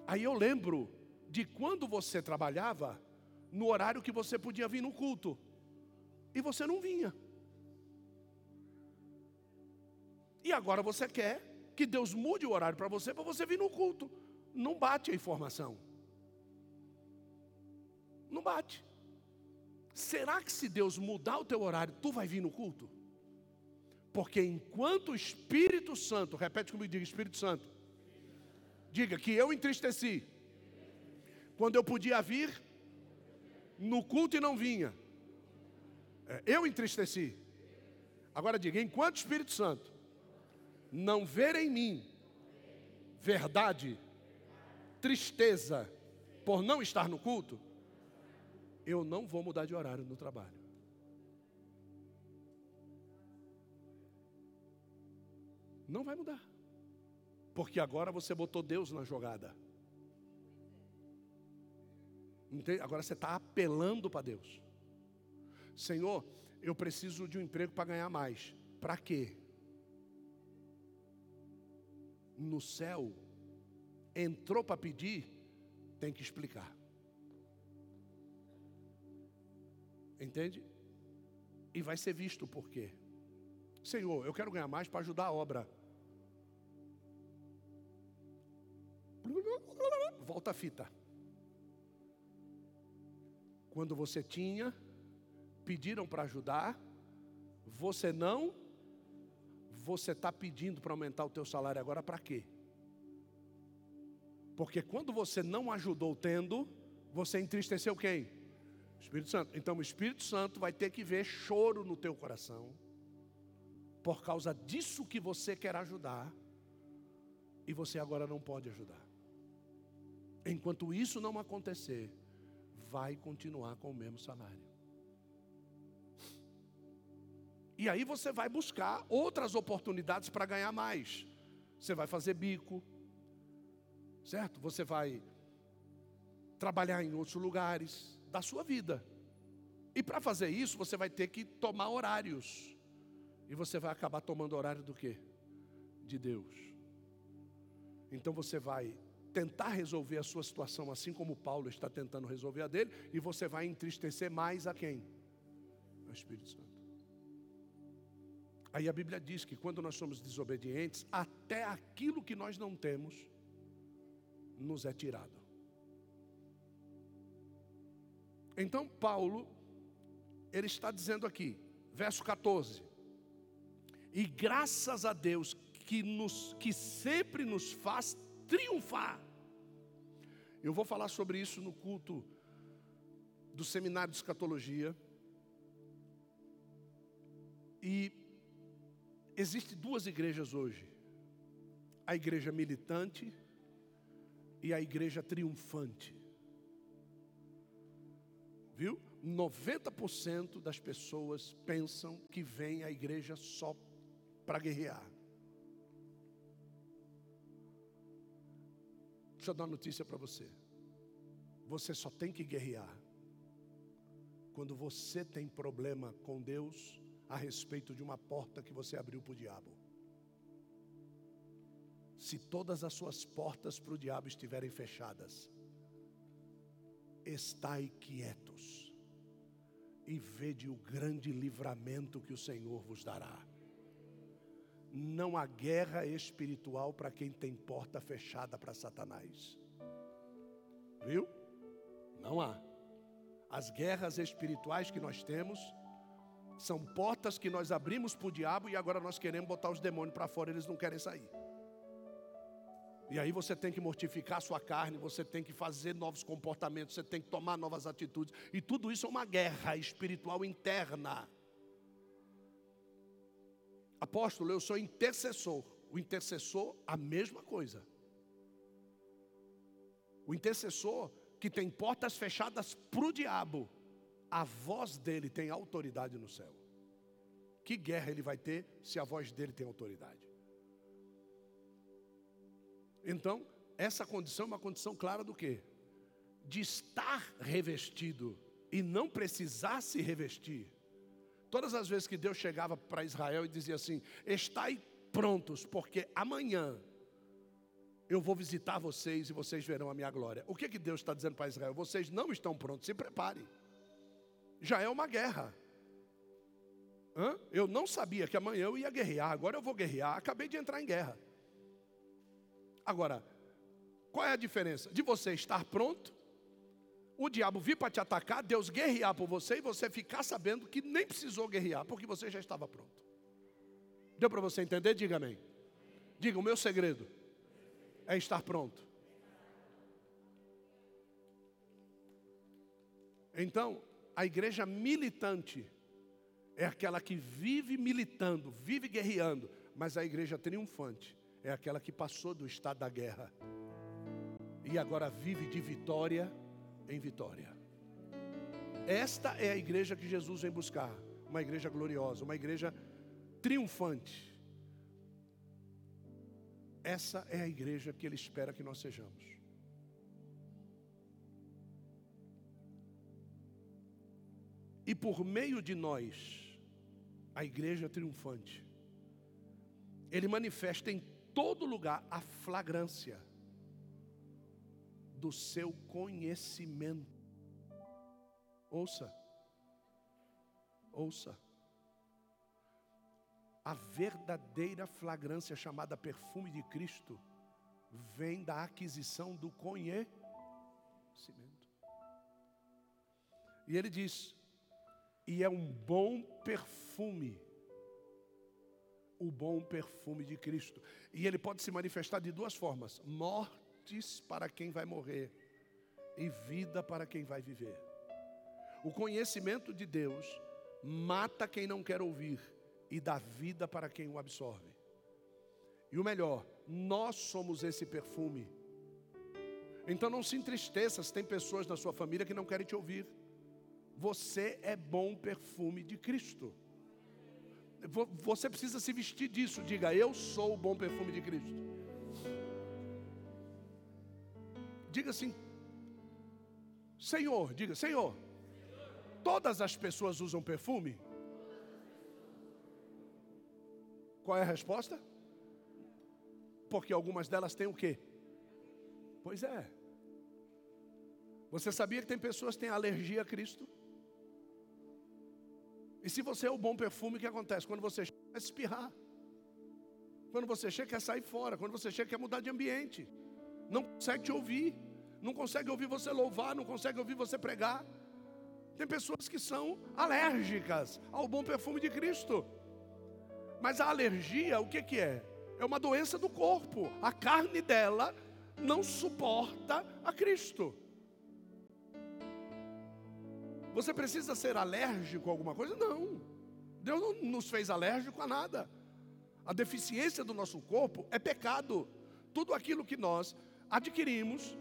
Aí eu lembro de quando você trabalhava no horário que você podia vir no culto. E você não vinha. E agora você quer que Deus mude o horário para você, para você vir no culto. Não bate a informação. Não bate. Será que se Deus mudar o teu horário, tu vai vir no culto? Porque enquanto o Espírito Santo, repete comigo, diga Espírito Santo, diga que eu entristeci, quando eu podia vir no culto e não vinha. É, eu entristeci. Agora diga: enquanto o Espírito Santo não ver em mim verdade, tristeza por não estar no culto, eu não vou mudar de horário no trabalho. Não vai mudar. Porque agora você botou Deus na jogada. Agora você está apelando para Deus. Senhor, eu preciso de um emprego para ganhar mais. Para quê? No céu, entrou para pedir, tem que explicar. Entende? E vai ser visto por quê. Senhor, eu quero ganhar mais para ajudar a obra. Volta a fita. Quando você tinha, pediram para ajudar, você não, você está pedindo para aumentar o teu salário agora para quê? Porque quando você não ajudou tendo, você entristeceu quem? O Espírito Santo. Então o Espírito Santo vai ter que ver choro no teu coração, por causa disso que você quer ajudar, e você agora não pode ajudar. Enquanto isso não acontecer, vai continuar com o mesmo salário. E aí você vai buscar outras oportunidades para ganhar mais. Você vai fazer bico, certo? Você vai trabalhar em outros lugares da sua vida. E para fazer isso, você vai ter que tomar horários. E você vai acabar tomando horário do quê? De Deus. Então você vai tentar resolver a sua situação assim como Paulo está tentando resolver a dele, e você vai entristecer mais a quem? O Espírito Santo. Aí a Bíblia diz que quando nós somos desobedientes, até aquilo que nós não temos nos é tirado. Então Paulo, ele está dizendo aqui, verso 14: E graças a Deus que nos que sempre nos faz triunfar eu vou falar sobre isso no culto do seminário de escatologia. E existe duas igrejas hoje: a igreja militante e a igreja triunfante. Viu? 90% das pessoas pensam que vem a igreja só para guerrear. Deixa eu dar uma notícia para você. Você só tem que guerrear quando você tem problema com Deus a respeito de uma porta que você abriu para o diabo. se todas as suas portas para o diabo estiverem fechadas, estai quietos e vede o grande livramento que o Senhor vos dará. Não há guerra espiritual para quem tem porta fechada para Satanás. Viu? Não há. As guerras espirituais que nós temos são portas que nós abrimos para o diabo e agora nós queremos botar os demônios para fora, eles não querem sair. E aí você tem que mortificar a sua carne, você tem que fazer novos comportamentos, você tem que tomar novas atitudes. E tudo isso é uma guerra espiritual interna. Apóstolo, eu sou intercessor. O intercessor, a mesma coisa. O intercessor que tem portas fechadas para o diabo, a voz dele tem autoridade no céu. Que guerra ele vai ter se a voz dele tem autoridade? Então, essa condição é uma condição clara do quê? De estar revestido e não precisar se revestir. Todas as vezes que Deus chegava para Israel e dizia assim: Estai prontos, porque amanhã eu vou visitar vocês e vocês verão a minha glória. O que, que Deus está dizendo para Israel? Vocês não estão prontos, se preparem. Já é uma guerra. Hã? Eu não sabia que amanhã eu ia guerrear, agora eu vou guerrear. Acabei de entrar em guerra. Agora, qual é a diferença? De você estar pronto, o diabo vir para te atacar, Deus guerrear por você e você ficar sabendo que nem precisou guerrear, porque você já estava pronto. Deu para você entender? Diga amém. Diga, o meu segredo é estar pronto. Então, a igreja militante é aquela que vive militando, vive guerreando, mas a igreja triunfante é aquela que passou do estado da guerra e agora vive de vitória em vitória. Esta é a igreja que Jesus vem buscar, uma igreja gloriosa, uma igreja triunfante. Essa é a igreja que ele espera que nós sejamos. E por meio de nós, a igreja triunfante, ele manifesta em todo lugar a flagrância do seu conhecimento. Ouça, ouça. A verdadeira flagrância chamada perfume de Cristo vem da aquisição do conhecimento. E ele diz: e é um bom perfume o bom perfume de Cristo. E ele pode se manifestar de duas formas: mortes para quem vai morrer e vida para quem vai viver. O conhecimento de Deus mata quem não quer ouvir e dá vida para quem o absorve. E o melhor, nós somos esse perfume. Então não se entristeça se tem pessoas na sua família que não querem te ouvir. Você é bom perfume de Cristo. Você precisa se vestir disso. Diga, eu sou o bom perfume de Cristo. Diga assim, Senhor, diga, Senhor. Todas as pessoas usam perfume? Qual é a resposta? Porque algumas delas têm o quê? Pois é. Você sabia que tem pessoas que têm alergia a Cristo? E se você é o bom perfume, o que acontece? Quando você chega, quer espirrar. Quando você chega, quer sair fora. Quando você chega, quer mudar de ambiente. Não consegue te ouvir. Não consegue ouvir você louvar. Não consegue ouvir você pregar. Tem pessoas que são alérgicas ao bom perfume de Cristo. Mas a alergia, o que, que é? É uma doença do corpo. A carne dela não suporta a Cristo. Você precisa ser alérgico a alguma coisa? Não. Deus não nos fez alérgico a nada. A deficiência do nosso corpo é pecado. Tudo aquilo que nós adquirimos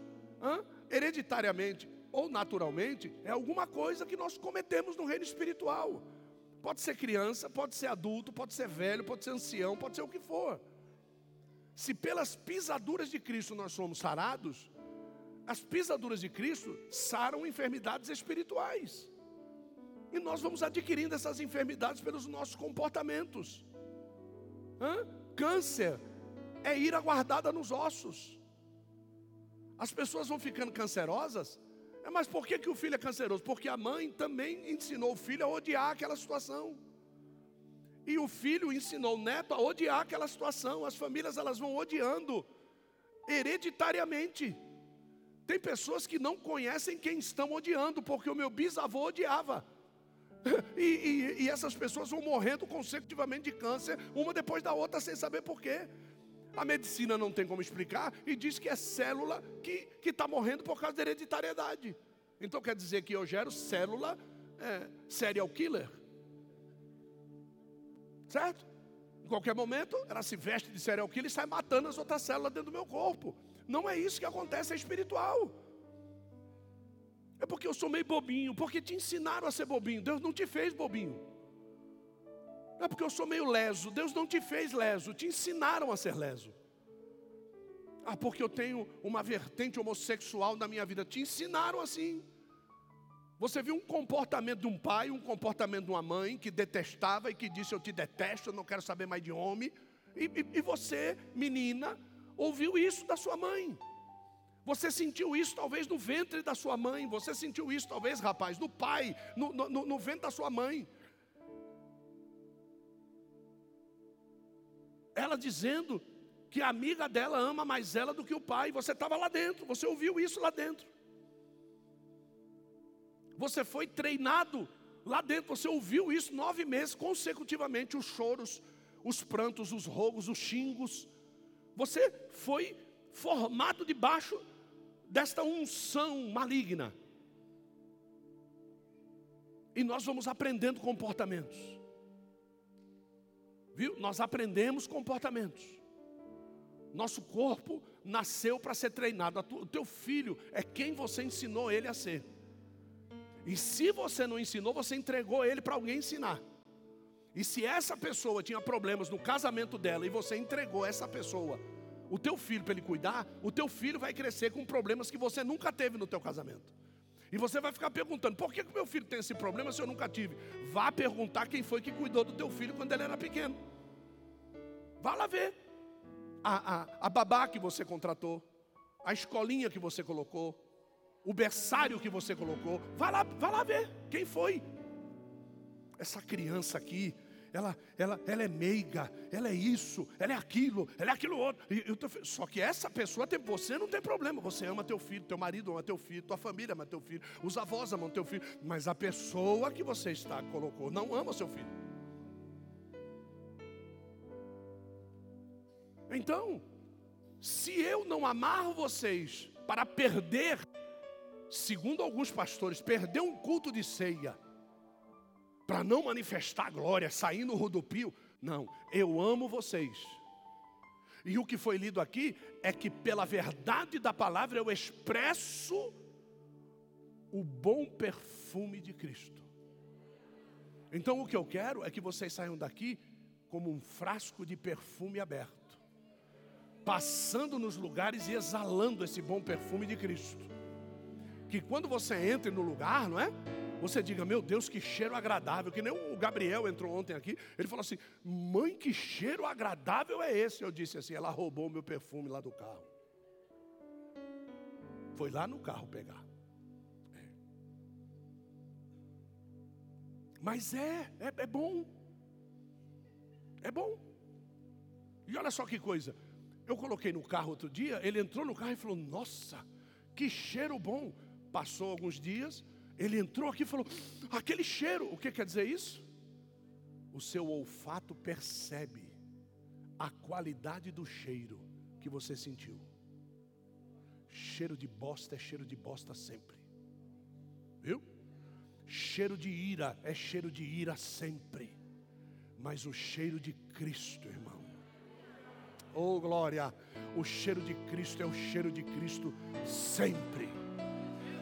hereditariamente ou naturalmente é alguma coisa que nós cometemos no reino espiritual. Pode ser criança, pode ser adulto, pode ser velho, pode ser ancião, pode ser o que for. Se pelas pisaduras de Cristo nós somos sarados, as pisaduras de Cristo saram enfermidades espirituais. E nós vamos adquirindo essas enfermidades pelos nossos comportamentos. Hã? Câncer é ira guardada nos ossos. As pessoas vão ficando cancerosas. É, mas por que, que o filho é canceroso? Porque a mãe também ensinou o filho a odiar aquela situação. E o filho ensinou o neto a odiar aquela situação. As famílias elas vão odiando hereditariamente. Tem pessoas que não conhecem quem estão odiando, porque o meu bisavô odiava. E, e, e, essas pessoas vão morrendo consecutivamente de câncer, uma depois da outra, sem saber porquê. A medicina não tem como explicar e diz que é célula que está morrendo por causa da hereditariedade. Então quer dizer que eu gero célula é, serial killer. Certo? Em qualquer momento, ela se veste de serial killer e sai matando as outras células dentro do meu corpo. Não é isso que acontece, é espiritual. É porque eu sou meio bobinho, porque te ensinaram a ser bobinho. Deus não te fez bobinho. É porque eu sou meio leso. Deus não te fez leso, te ensinaram a ser leso. Ah, porque eu tenho uma vertente homossexual na minha vida. Te ensinaram assim. Você viu um comportamento de um pai, um comportamento de uma mãe que detestava e que disse: Eu te detesto, eu não quero saber mais de homem. E, e, e você, menina, ouviu isso da sua mãe. Você sentiu isso talvez no ventre da sua mãe. Você sentiu isso talvez, rapaz, no pai, no, no, no ventre da sua mãe. Ela dizendo que a amiga dela ama mais ela do que o pai. Você estava lá dentro, você ouviu isso lá dentro. Você foi treinado lá dentro, você ouviu isso nove meses consecutivamente: os choros, os prantos, os rogos, os xingos. Você foi formado debaixo desta unção maligna. E nós vamos aprendendo comportamentos. Viu? Nós aprendemos comportamentos. Nosso corpo nasceu para ser treinado. O teu filho é quem você ensinou ele a ser. E se você não ensinou, você entregou ele para alguém ensinar. E se essa pessoa tinha problemas no casamento dela e você entregou essa pessoa o teu filho para ele cuidar, o teu filho vai crescer com problemas que você nunca teve no teu casamento. E você vai ficar perguntando: por que o meu filho tem esse problema se eu nunca tive? Vá perguntar quem foi que cuidou do teu filho quando ele era pequeno. Vá lá ver. A, a, a babá que você contratou, a escolinha que você colocou, o berçário que você colocou. Vá lá, vá lá ver quem foi. Essa criança aqui, ela, ela, ela é meiga, ela é isso, ela é aquilo, ela é aquilo outro. Tô, só que essa pessoa, tem, você não tem problema. Você ama teu filho, teu marido ama teu filho, tua família ama teu filho, os avós amam teu filho. Mas a pessoa que você está colocou não ama seu filho. Então, se eu não amar vocês para perder, segundo alguns pastores, perder um culto de ceia, para não manifestar glória, sair no rodopio. Não, eu amo vocês. E o que foi lido aqui é que pela verdade da palavra eu expresso o bom perfume de Cristo. Então o que eu quero é que vocês saiam daqui como um frasco de perfume aberto, passando nos lugares e exalando esse bom perfume de Cristo. Que quando você entre no lugar, não é? Você diga, meu Deus, que cheiro agradável. Que nem o Gabriel entrou ontem aqui, ele falou assim: mãe, que cheiro agradável é esse? Eu disse assim: ela roubou meu perfume lá do carro. Foi lá no carro pegar. É. Mas é, é, é bom. É bom. E olha só que coisa. Eu coloquei no carro outro dia, ele entrou no carro e falou: Nossa, que cheiro bom. Passou alguns dias, ele entrou aqui e falou: aquele cheiro, o que quer dizer isso? O seu olfato percebe a qualidade do cheiro que você sentiu. Cheiro de bosta é cheiro de bosta sempre, viu? Cheiro de ira é cheiro de ira sempre, mas o cheiro de Cristo, irmão. Oh glória! O cheiro de Cristo é o cheiro de Cristo sempre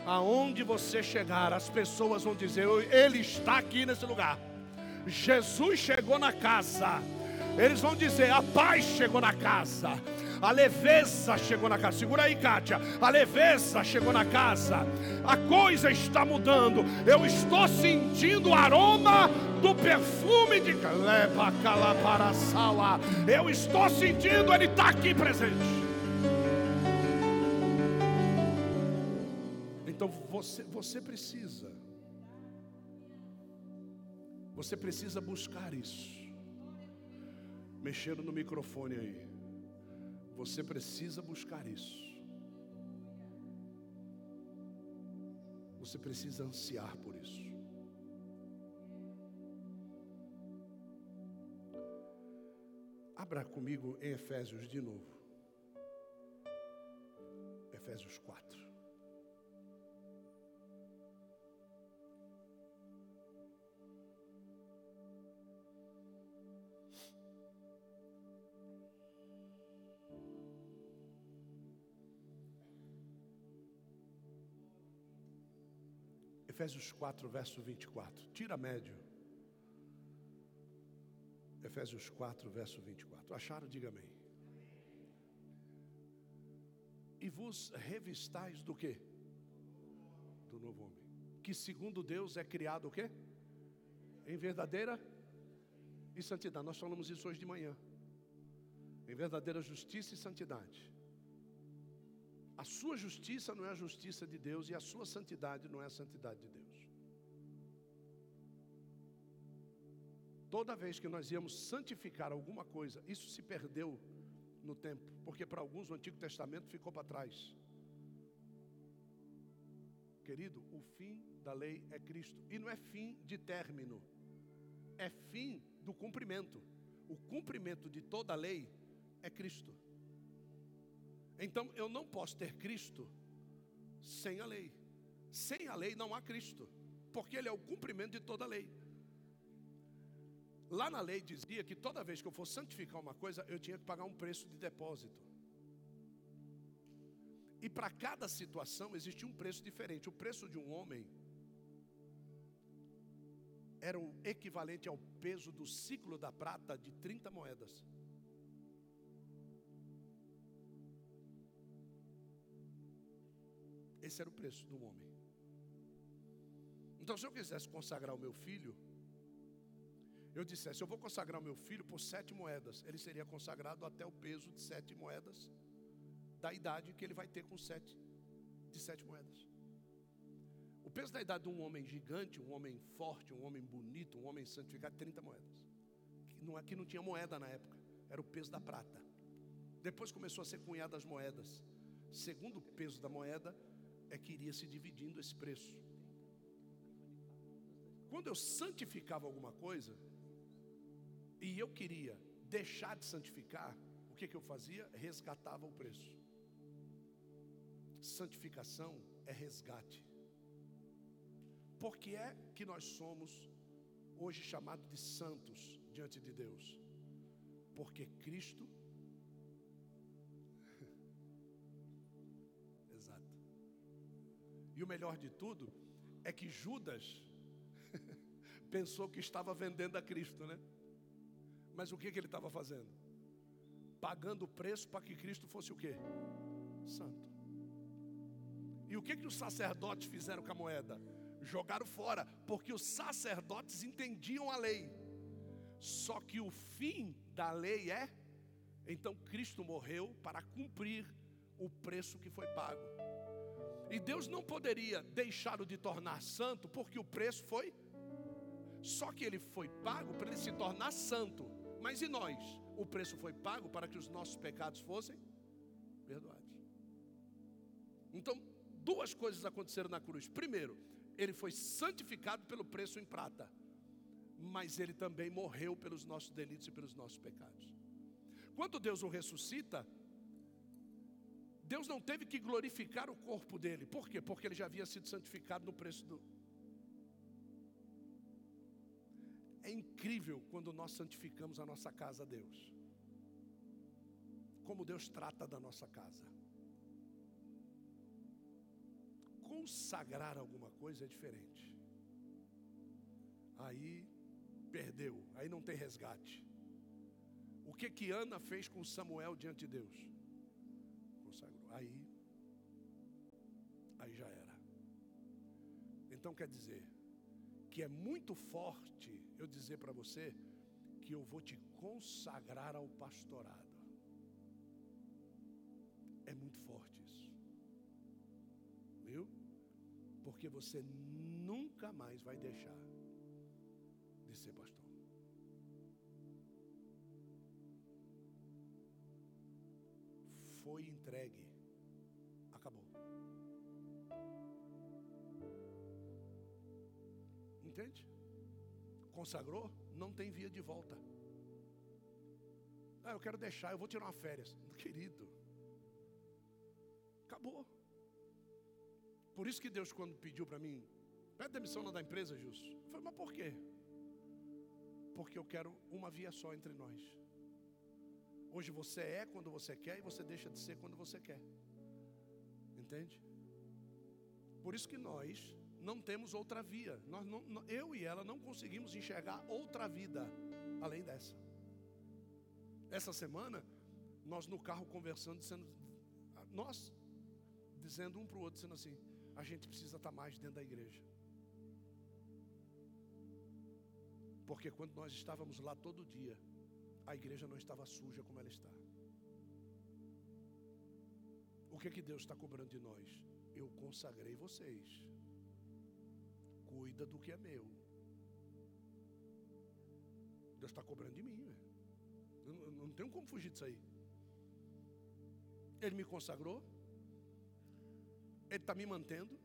aonde você chegar, as pessoas vão dizer: Ele está aqui nesse lugar. Jesus chegou na casa. Eles vão dizer: A paz chegou na casa. A leveza chegou na casa. Segura aí, Kátia. A leveza chegou na casa. A coisa está mudando. Eu estou sentindo o aroma do perfume de Leva Calaparaçala. Eu estou sentindo, ele está aqui presente. Então você, você precisa, você precisa buscar isso. Mexendo no microfone aí. Você precisa buscar isso. Você precisa ansiar por isso. Abra comigo em Efésios de novo. Efésios 4. Efésios 4, verso 24. Tira médio. Efésios 4, verso 24. Acharam? Diga amém. E vos revistais do que? Do novo homem. Que segundo Deus é criado o quê? Em verdadeira e santidade. Nós falamos isso hoje de manhã. Em verdadeira justiça e santidade. A sua justiça não é a justiça de Deus e a sua santidade não é a santidade de Deus. Toda vez que nós íamos santificar alguma coisa, isso se perdeu no tempo, porque para alguns o Antigo Testamento ficou para trás. Querido, o fim da lei é Cristo, e não é fim de término, é fim do cumprimento. O cumprimento de toda a lei é Cristo. Então eu não posso ter Cristo sem a lei. Sem a lei não há Cristo, porque Ele é o cumprimento de toda a lei. Lá na lei dizia que toda vez que eu fosse santificar uma coisa, eu tinha que pagar um preço de depósito. E para cada situação existia um preço diferente. O preço de um homem era o equivalente ao peso do ciclo da prata de 30 moedas. Esse era o preço do homem. Então, se eu quisesse consagrar o meu filho, eu dissesse, eu vou consagrar o meu filho por sete moedas, ele seria consagrado até o peso de sete moedas, da idade que ele vai ter com sete, de sete moedas. O peso da idade de um homem gigante, um homem forte, um homem bonito, um homem santificado, 30 moedas. Não, aqui não tinha moeda na época, era o peso da prata. Depois começou a ser cunhado as moedas. Segundo o peso da moeda, é que iria se dividindo esse preço. Quando eu santificava alguma coisa, e eu queria deixar de santificar, o que, que eu fazia? Resgatava o preço. Santificação é resgate. Por que é que nós somos hoje chamados de santos diante de Deus? Porque Cristo. E o melhor de tudo é que Judas pensou que estava vendendo a Cristo, né? Mas o que, que ele estava fazendo? Pagando o preço para que Cristo fosse o quê? Santo. E o que, que os sacerdotes fizeram com a moeda? Jogaram fora, porque os sacerdotes entendiam a lei. Só que o fim da lei é, então Cristo morreu para cumprir o preço que foi pago. E Deus não poderia deixá-lo de tornar santo, porque o preço foi. Só que ele foi pago para ele se tornar santo. Mas e nós? O preço foi pago para que os nossos pecados fossem perdoados. Então, duas coisas aconteceram na cruz. Primeiro, ele foi santificado pelo preço em prata, mas ele também morreu pelos nossos delitos e pelos nossos pecados. Quando Deus o ressuscita, Deus não teve que glorificar o corpo dele. Por quê? Porque ele já havia sido santificado no preço do, É incrível quando nós santificamos a nossa casa a Deus. Como Deus trata da nossa casa. Consagrar alguma coisa é diferente. Aí perdeu, aí não tem resgate. O que que Ana fez com Samuel diante de Deus? Aí, aí já era. Então quer dizer que é muito forte eu dizer para você que eu vou te consagrar ao pastorado. É muito forte isso. Viu? Porque você nunca mais vai deixar de ser pastor. Foi entregue. Entende? Consagrou, não tem via de volta. Ah, eu quero deixar, eu vou tirar uma férias. Querido, acabou. Por isso que Deus, quando pediu para mim, pede demissão lá da empresa, Justo. Eu falei, mas por quê? Porque eu quero uma via só entre nós. Hoje você é quando você quer e você deixa de ser quando você quer. Entende? Por isso que nós não temos outra via. Nós não, eu e ela não conseguimos enxergar outra vida além dessa. Essa semana, nós no carro conversando, dizendo, nós dizendo um para o outro, dizendo assim: a gente precisa estar mais dentro da igreja. Porque quando nós estávamos lá todo dia, a igreja não estava suja como ela está. O que, que Deus está cobrando de nós? Eu consagrei vocês. Cuida do que é meu. Deus está cobrando de mim. Eu não tenho como fugir disso aí. Ele me consagrou. Ele está me mantendo.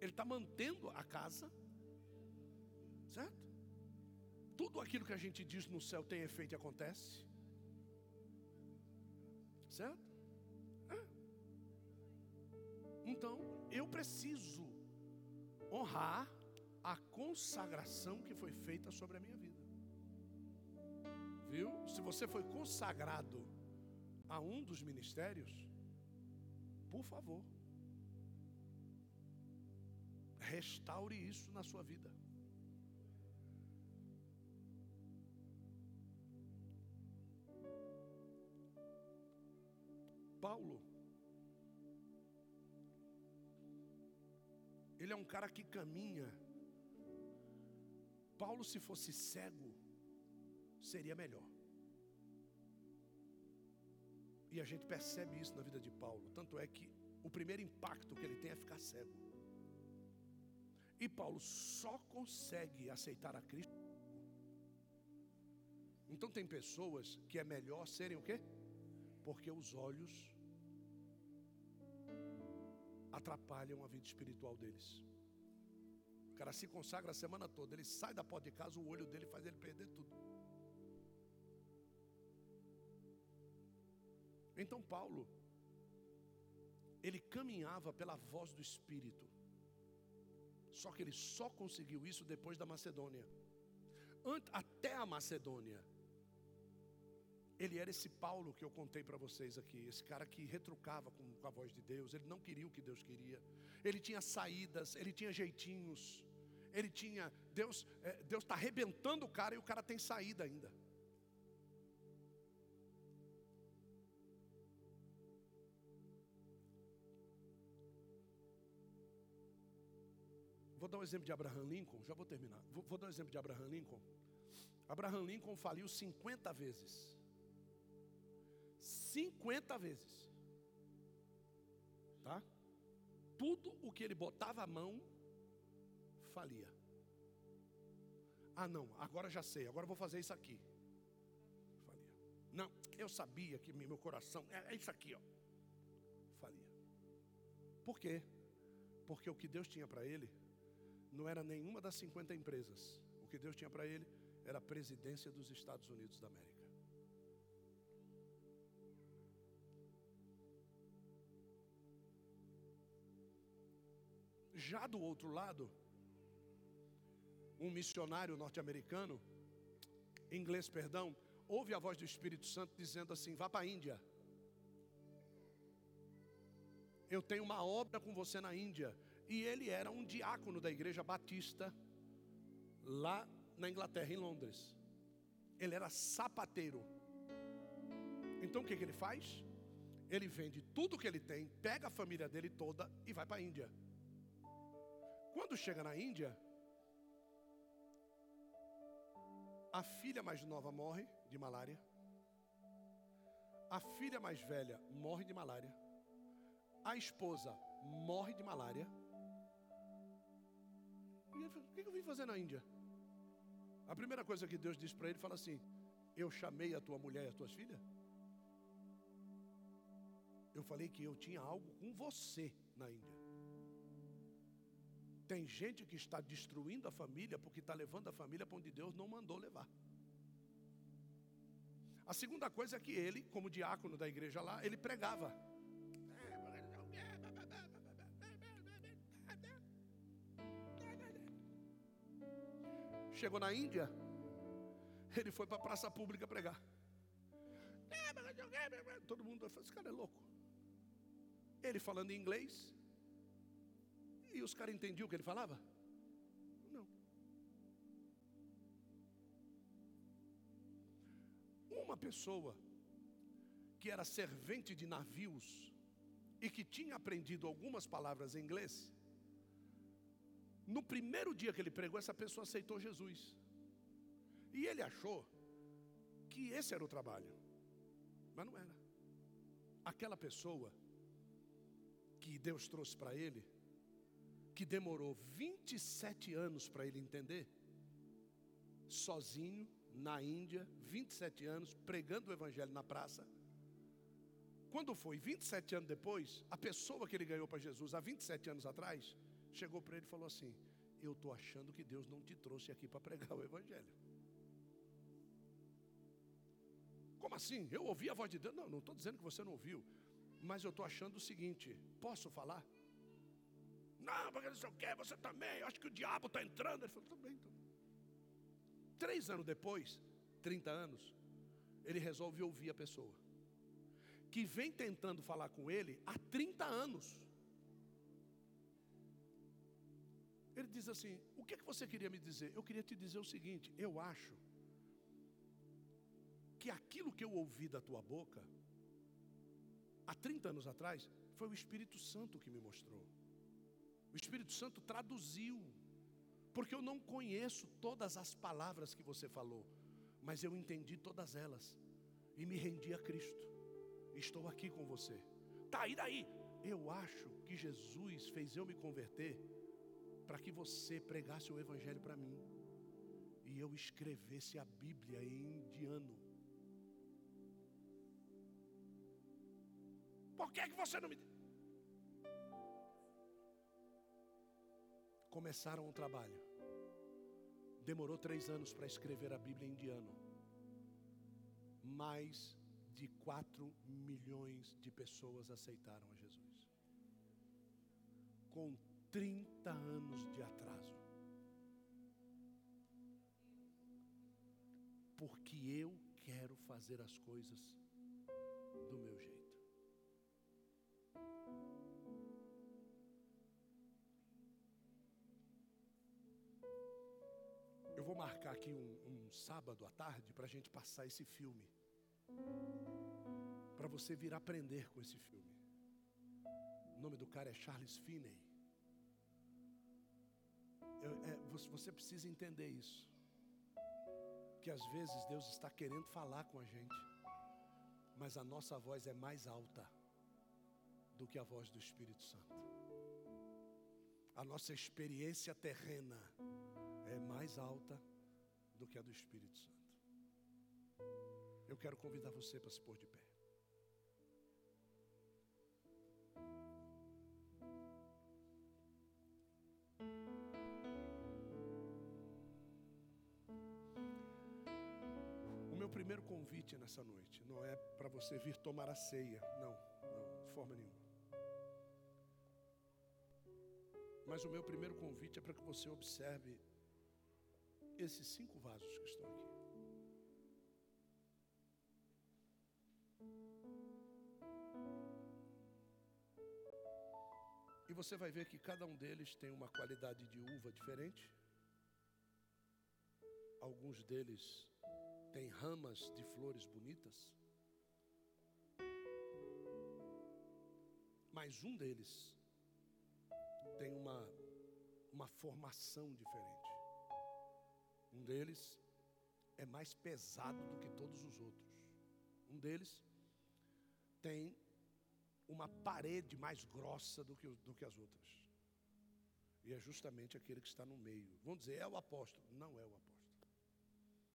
Ele está mantendo a casa. Certo? Tudo aquilo que a gente diz no céu tem efeito e acontece. Certo? É. Então, eu preciso honrar a consagração que foi feita sobre a minha vida. Viu? Se você foi consagrado a um dos ministérios, por favor, restaure isso na sua vida. Paulo, ele é um cara que caminha. Paulo, se fosse cego, seria melhor. E a gente percebe isso na vida de Paulo. Tanto é que o primeiro impacto que ele tem é ficar cego. E Paulo só consegue aceitar a Cristo. Então tem pessoas que é melhor serem o quê? Porque os olhos atrapalham a vida espiritual deles. O cara se consagra a semana toda, ele sai da porta de casa, o olho dele faz ele perder tudo. Então Paulo, ele caminhava pela voz do Espírito. Só que ele só conseguiu isso depois da Macedônia. Até a Macedônia, ele era esse Paulo que eu contei para vocês aqui, esse cara que retrucava com, a voz de Deus, ele não queria o que Deus queria, ele tinha saídas, ele tinha jeitinhos, ele tinha, Deus é, Deus está arrebentando o cara e o cara tem saída ainda. Vou dar um exemplo de Abraham Lincoln, já vou terminar. Vou, vou dar um exemplo de Abraham Lincoln. Abraham Lincoln faliu 50 vezes. 50 vezes. Tá? Tudo o que ele botava a mão falia. Ah, não, agora já sei, agora vou fazer isso aqui. Falia. Não, eu sabia que meu coração é, é isso aqui, ó. Falia. Por quê? Porque o que Deus tinha para ele não era nenhuma das 50 empresas. O que Deus tinha para ele era a presidência dos Estados Unidos da América. Já do outro lado, um missionário norte-americano, inglês, perdão, ouve a voz do Espírito Santo dizendo assim: vá para a Índia. Eu tenho uma obra com você na Índia. E ele era um diácono da igreja batista, lá na Inglaterra, em Londres. Ele era sapateiro. Então o que, que ele faz? Ele vende tudo que ele tem, pega a família dele toda e vai para a Índia. Quando chega na Índia, a filha mais nova morre de malária. A filha mais velha morre de malária. A esposa morre de malária. E ele falou, o que eu vim fazer na Índia? A primeira coisa que Deus disse para ele, fala assim: Eu chamei a tua mulher e as tuas filhas? Eu falei que eu tinha algo com você na Índia. Tem gente que está destruindo a família porque está levando a família para onde Deus não mandou levar. A segunda coisa é que ele, como diácono da igreja lá, ele pregava. Chegou na Índia, ele foi para a praça pública pregar. Todo mundo falou: esse cara é louco. Ele falando em inglês, e os caras entendiam o que ele falava? Não. Uma pessoa que era servente de navios e que tinha aprendido algumas palavras em inglês, no primeiro dia que ele pregou, essa pessoa aceitou Jesus. E ele achou que esse era o trabalho, mas não era. Aquela pessoa que Deus trouxe para ele, que demorou 27 anos para ele entender, sozinho, na Índia, 27 anos, pregando o Evangelho na praça. Quando foi 27 anos depois, a pessoa que ele ganhou para Jesus há 27 anos atrás, chegou para ele e falou assim: Eu estou achando que Deus não te trouxe aqui para pregar o Evangelho. Como assim? Eu ouvi a voz de Deus? Não, não estou dizendo que você não ouviu, mas eu estou achando o seguinte: posso falar? Não, porque não sei o que, você também, eu acho que o diabo está entrando. Ele falou, bem, então. Três anos depois, 30 anos, ele resolve ouvir a pessoa. Que vem tentando falar com ele há 30 anos. Ele diz assim: O que, é que você queria me dizer? Eu queria te dizer o seguinte: eu acho que aquilo que eu ouvi da tua boca, há 30 anos atrás, foi o Espírito Santo que me mostrou. O Espírito Santo traduziu, porque eu não conheço todas as palavras que você falou, mas eu entendi todas elas e me rendi a Cristo. Estou aqui com você. Tá, e daí? Eu acho que Jesus fez eu me converter para que você pregasse o Evangelho para mim e eu escrevesse a Bíblia em indiano. Por que, é que você não me. Começaram o trabalho. Demorou três anos para escrever a Bíblia em indiano. Mais de quatro milhões de pessoas aceitaram a Jesus. Com 30 anos de atraso. Porque eu quero fazer as coisas do meu marcar aqui um, um sábado à tarde para a gente passar esse filme. Para você vir aprender com esse filme. O nome do cara é Charles Finney. Eu, é, você, você precisa entender isso. Que às vezes Deus está querendo falar com a gente, mas a nossa voz é mais alta do que a voz do Espírito Santo. A nossa experiência terrena é mais alta do que a do Espírito Santo. Eu quero convidar você para se pôr de pé. O meu primeiro convite nessa noite não é para você vir tomar a ceia, não, não, de forma nenhuma. Mas o meu primeiro convite é para que você observe esses cinco vasos que estão aqui. E você vai ver que cada um deles tem uma qualidade de uva diferente. Alguns deles têm ramas de flores bonitas. Mas um deles tem uma, uma formação diferente. Um deles é mais pesado do que todos os outros. Um deles tem uma parede mais grossa do que, do que as outras. E é justamente aquele que está no meio. Vamos dizer, é o apóstolo. Não é o apóstolo.